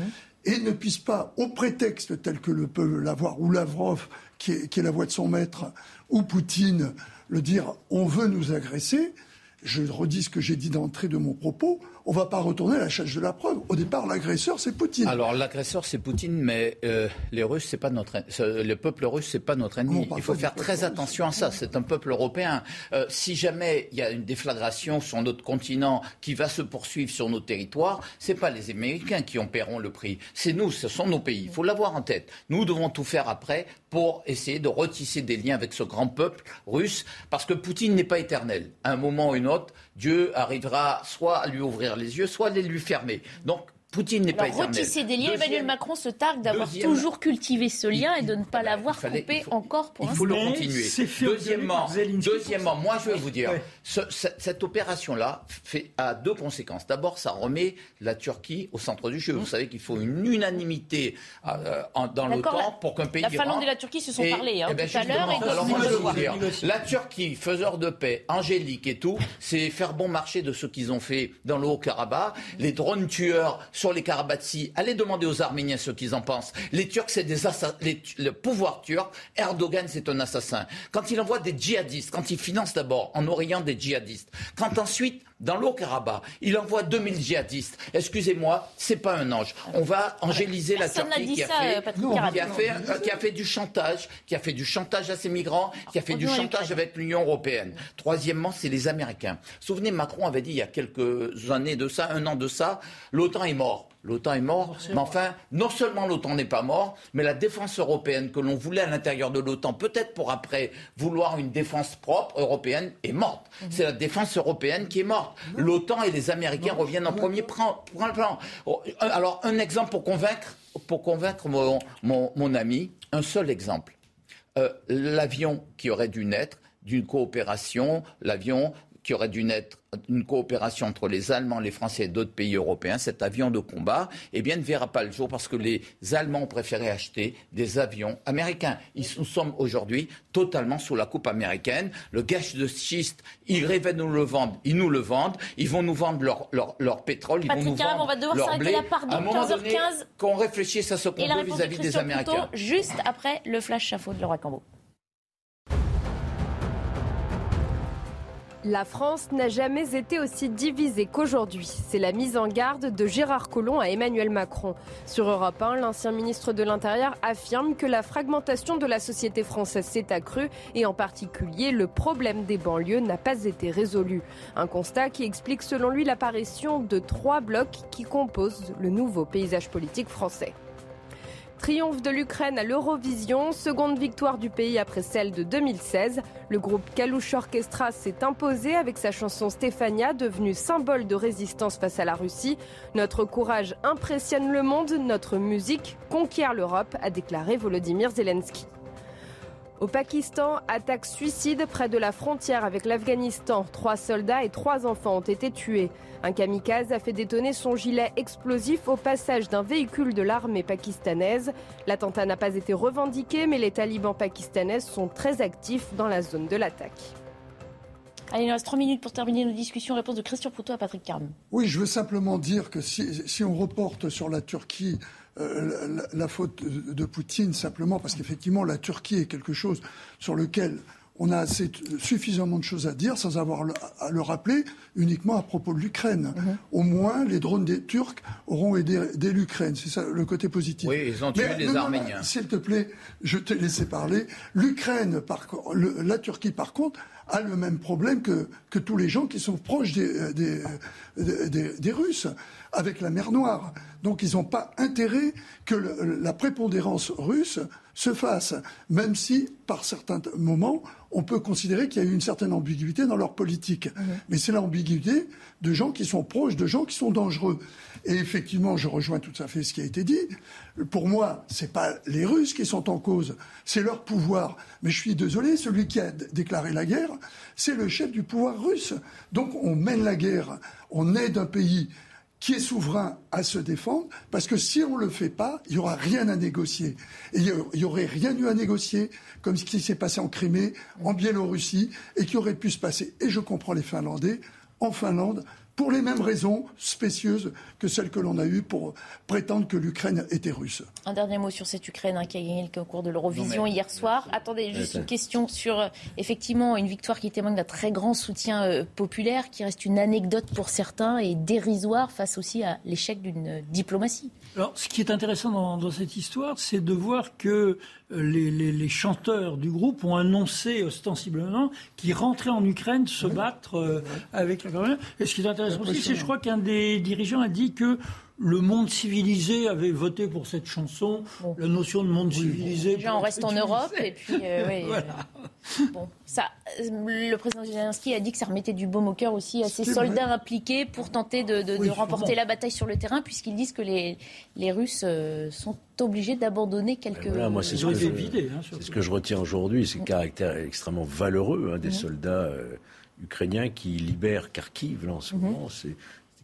et ne puisse pas, au prétexte tel que le peut l'avoir, ou Lavrov, qui est, qui est la voix de son maître, ou Poutine, le dire on veut nous agresser. Je redis ce que j'ai dit d'entrée de mon propos on ne va pas retourner à la charge de la preuve. Au départ, l'agresseur, c'est Poutine. Alors, l'agresseur, c'est Poutine, mais euh, les Russes, c'est pas notre, le peuple russe, c'est pas notre ennemi. Il faut faire très attention à ça. C'est un peuple européen. Euh, si jamais il y a une déflagration sur notre continent qui va se poursuivre sur nos territoires, c'est pas les Américains qui en paieront le prix. C'est nous, ce sont nos pays. Il faut l'avoir en tête. Nous devons tout faire après pour essayer de retisser des liens avec ce grand peuple russe, parce que Poutine n'est pas éternel. À un moment ou un autre, Dieu arrivera soit à lui ouvrir les yeux, soit à les lui fermer. Donc, Poutine n'est pas éternel. Retisser des liens, Emmanuel Macron se targue d'avoir toujours cultivé ce lien et de ne pas l'avoir coupé encore pour Il faut le continuer. Deuxièmement, deuxièmement, moi je vais vous dire, cette, opération-là a deux conséquences. D'abord, ça remet la Turquie au centre du jeu. Vous savez qu'il faut une unanimité euh, dans l'OTAN pour qu'un pays. La Finlande et la Turquie se sont parlé hein, eh ben, tout à l'heure. Alors moi je vous dire, la Turquie, faiseur de paix, angélique et tout, c'est faire bon marché de ce qu'ils ont fait dans le Haut-Karabakh, les drones tueurs sur les Karabatsi. Allez demander aux Arméniens ce qu'ils en pensent. Les Turcs, c'est des assassins. Le pouvoir turc, Erdogan, c'est un assassin. Quand il envoie des djihadistes, quand il finance d'abord en Orient des djihadistes, quand ensuite dans le Haut-Karabakh, il envoie 2000 djihadistes. Excusez-moi, c'est pas un ange. On va angéliser la Turquie qui, a fait, qui, a fait, du chantage, qui a fait du chantage à ces migrants, qui a fait du chantage avec l'Union européenne. Troisièmement, c'est les Américains. Souvenez, Macron avait dit il y a quelques années de ça, un an de ça, l'OTAN est mort. L'OTAN est mort, mais enfin, non seulement l'OTAN n'est pas mort, mais la défense européenne que l'on voulait à l'intérieur de l'OTAN, peut-être pour après vouloir une défense propre européenne, est morte. Mhm. C'est la défense européenne qui est morte. L'OTAN et les Américains reviennent en premier plan. Oh, alors, un exemple pour convaincre, pour convaincre mon, ami, un seul exemple. Euh, l'avion qui aurait dû naître d'une coopération, l'avion qui aurait dû naître une coopération entre les Allemands, les Français et d'autres pays européens, cet avion de combat, eh bien, ne verra pas le jour parce que les Allemands ont préféré acheter des avions américains. nous sommes aujourd'hui totalement sous la coupe américaine. Le gage de schiste, ils rêvaient de nous le vendre, ils nous le vendent. Ils vont nous vendre leur, leur, pétrole, ils vont nous vendre on va devoir leur blé. à un moment donné, qu'on réfléchisse à ce qu'on veut vis-à-vis des Américains. juste après le flash chafaud de Laurent Cambo. La France n'a jamais été aussi divisée qu'aujourd'hui. C'est la mise en garde de Gérard Collomb à Emmanuel Macron. Sur Europe 1, l'ancien ministre de l'Intérieur affirme que la fragmentation de la société française s'est accrue et en particulier le problème des banlieues n'a pas été résolu. Un constat qui explique selon lui l'apparition de trois blocs qui composent le nouveau paysage politique français. Triomphe de l'Ukraine à l'Eurovision, seconde victoire du pays après celle de 2016. Le groupe Kalush Orchestra s'est imposé avec sa chanson Stéphania, devenue symbole de résistance face à la Russie. Notre courage impressionne le monde, notre musique conquiert l'Europe, a déclaré Volodymyr Zelensky. Au Pakistan, attaque suicide près de la frontière avec l'Afghanistan. Trois soldats et trois enfants ont été tués. Un kamikaze a fait détonner son gilet explosif au passage d'un véhicule de l'armée pakistanaise. L'attentat n'a pas été revendiqué, mais les talibans pakistanais sont très actifs dans la zone de l'attaque. Allez, il nous reste trois minutes pour terminer nos discussions. Réponse de Christian Proutot à Patrick Carme. Oui, je veux simplement dire que si on reporte sur la Turquie euh, la, faute de, Poutine simplement parce qu'effectivement la Turquie est quelque chose sur lequel on a assez, suffisamment de choses à dire sans avoir à le rappeler uniquement à propos de l'Ukraine. Mhm. Au moins, les drones des Turcs auront aidé, l'Ukraine. C'est ça le côté positif. Oui, ils ont tué les Arméniens. S'il te plaît, je t'ai laissé parler. L'Ukraine, la Turquie, par contre, a le même problème que, que tous les gens qui sont proches des, des, des Russes avec la mer Noire. Donc ils n'ont pas intérêt que la prépondérance russe se fasse, même si, par certains moments, on peut considérer qu'il y a eu une certaine ambiguïté dans leur politique. Mmh. Mais c'est l'ambiguïté de gens qui sont proches, de gens qui sont dangereux. Et effectivement, je rejoins tout à fait ce qui a été dit. Pour moi, ce n'est pas les Russes qui sont en cause, c'est leur pouvoir. Mais je suis désolé, celui qui a déclaré la guerre, c'est le chef du pouvoir russe. Donc on mène la guerre, on aide un pays qui est souverain à se défendre, parce que si on ne le fait pas, il n'y aura rien à négocier. Et il n'y aurait rien eu à négocier, comme ce qui s'est passé en Crimée, en Biélorussie, et qui aurait pu se passer, et je comprends les Finlandais, en Finlande, pour les mêmes raisons spécieuses que celles que l'on a eues pour prétendre que l'Ukraine était russe. Un dernier mot sur cette Ukraine hein, qui a gagné le concours de l'Eurovision hier soir. Attendez, juste une question sur euh, effectivement une victoire qui témoigne d'un très grand soutien euh, populaire, qui reste une anecdote pour certains et dérisoire face aussi à l'échec d'une euh, diplomatie. Alors, ce qui est intéressant dans, cette histoire, c'est de voir que les, chanteurs du groupe ont annoncé ostensiblement qu'ils rentraient en Ukraine se battre avec la Et ce qui est intéressant aussi, c'est je crois qu'un des dirigeants a dit que le monde civilisé avait voté pour cette chanson. La notion de monde civilisé. Déjà, on reste en Europe et puis. Euh, Bon, ça, le président Zelensky a dit que ça remettait du baume au cœur aussi à ces soldats impliqués pour tenter de, remporter la bataille sur le terrain, puisqu'ils disent que les, les Russes euh, sont obligés d'abandonner quelques. Voilà, moi, c'est ce, que je, hein, ce que je retiens aujourd'hui, c'est le caractère extrêmement valeureux hein, des soldats euh, ukrainiens qui libèrent Kharkiv là, en ce moment. C'est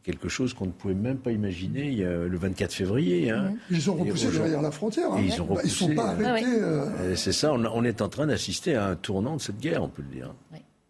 quelque chose qu'on ne pouvait même pas imaginer il y a le 24 février. Hein. Ils ont repoussé derrière la frontière. Hein. Ils ne sont pas arrêtés. Euh. C'est ça, on, est en train d'assister à un tournant de cette guerre, on peut le dire.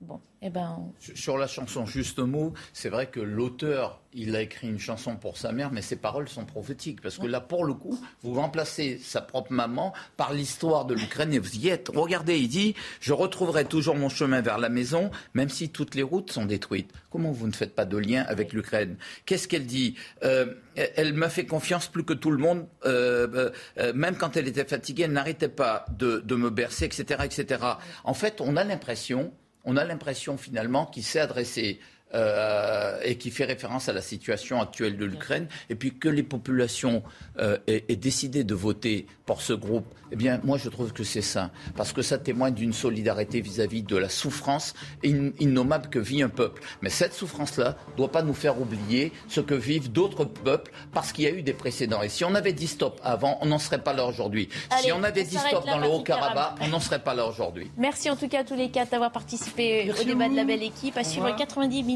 Bon, eh ben... Sur la chanson Juste mot, c'est vrai que l'auteur, il a écrit une chanson pour sa mère, mais ses paroles sont prophétiques. Parce que là, pour le coup, vous remplacez sa propre maman par l'histoire de l'Ukraine et vous y êtes. Regardez, il dit Je retrouverai toujours mon chemin vers la maison, même si toutes les routes sont détruites. Comment vous ne faites pas de lien avec l'Ukraine? Qu'est-ce qu'elle dit? Euh, Elle m'a fait confiance plus que tout le monde, euh, euh, même quand elle était fatiguée, elle n'arrêtait pas de, de me bercer, etc., etc. En fait, on a l'impression on a l'impression finalement qu'il s'est adressé euh, et qui fait référence à la situation actuelle de l'Ukraine, et puis que les populations euh, aient, décidé de voter pour ce groupe, eh bien, moi, je trouve que c'est ça, parce que ça témoigne d'une solidarité vis-à-vis de la souffrance innommable que vit un peuple. Mais cette souffrance-là ne doit pas nous faire oublier ce que vivent d'autres peuples, parce qu'il y a eu des précédents. Et si on avait dit stop avant, on n'en serait pas là aujourd'hui. Si on avait dit stop dans le Haut-Karabakh, on n'en serait pas là aujourd'hui. Merci en tout cas à tous les quatre d'avoir participé au débat de la belle équipe. À suivre 90 minutes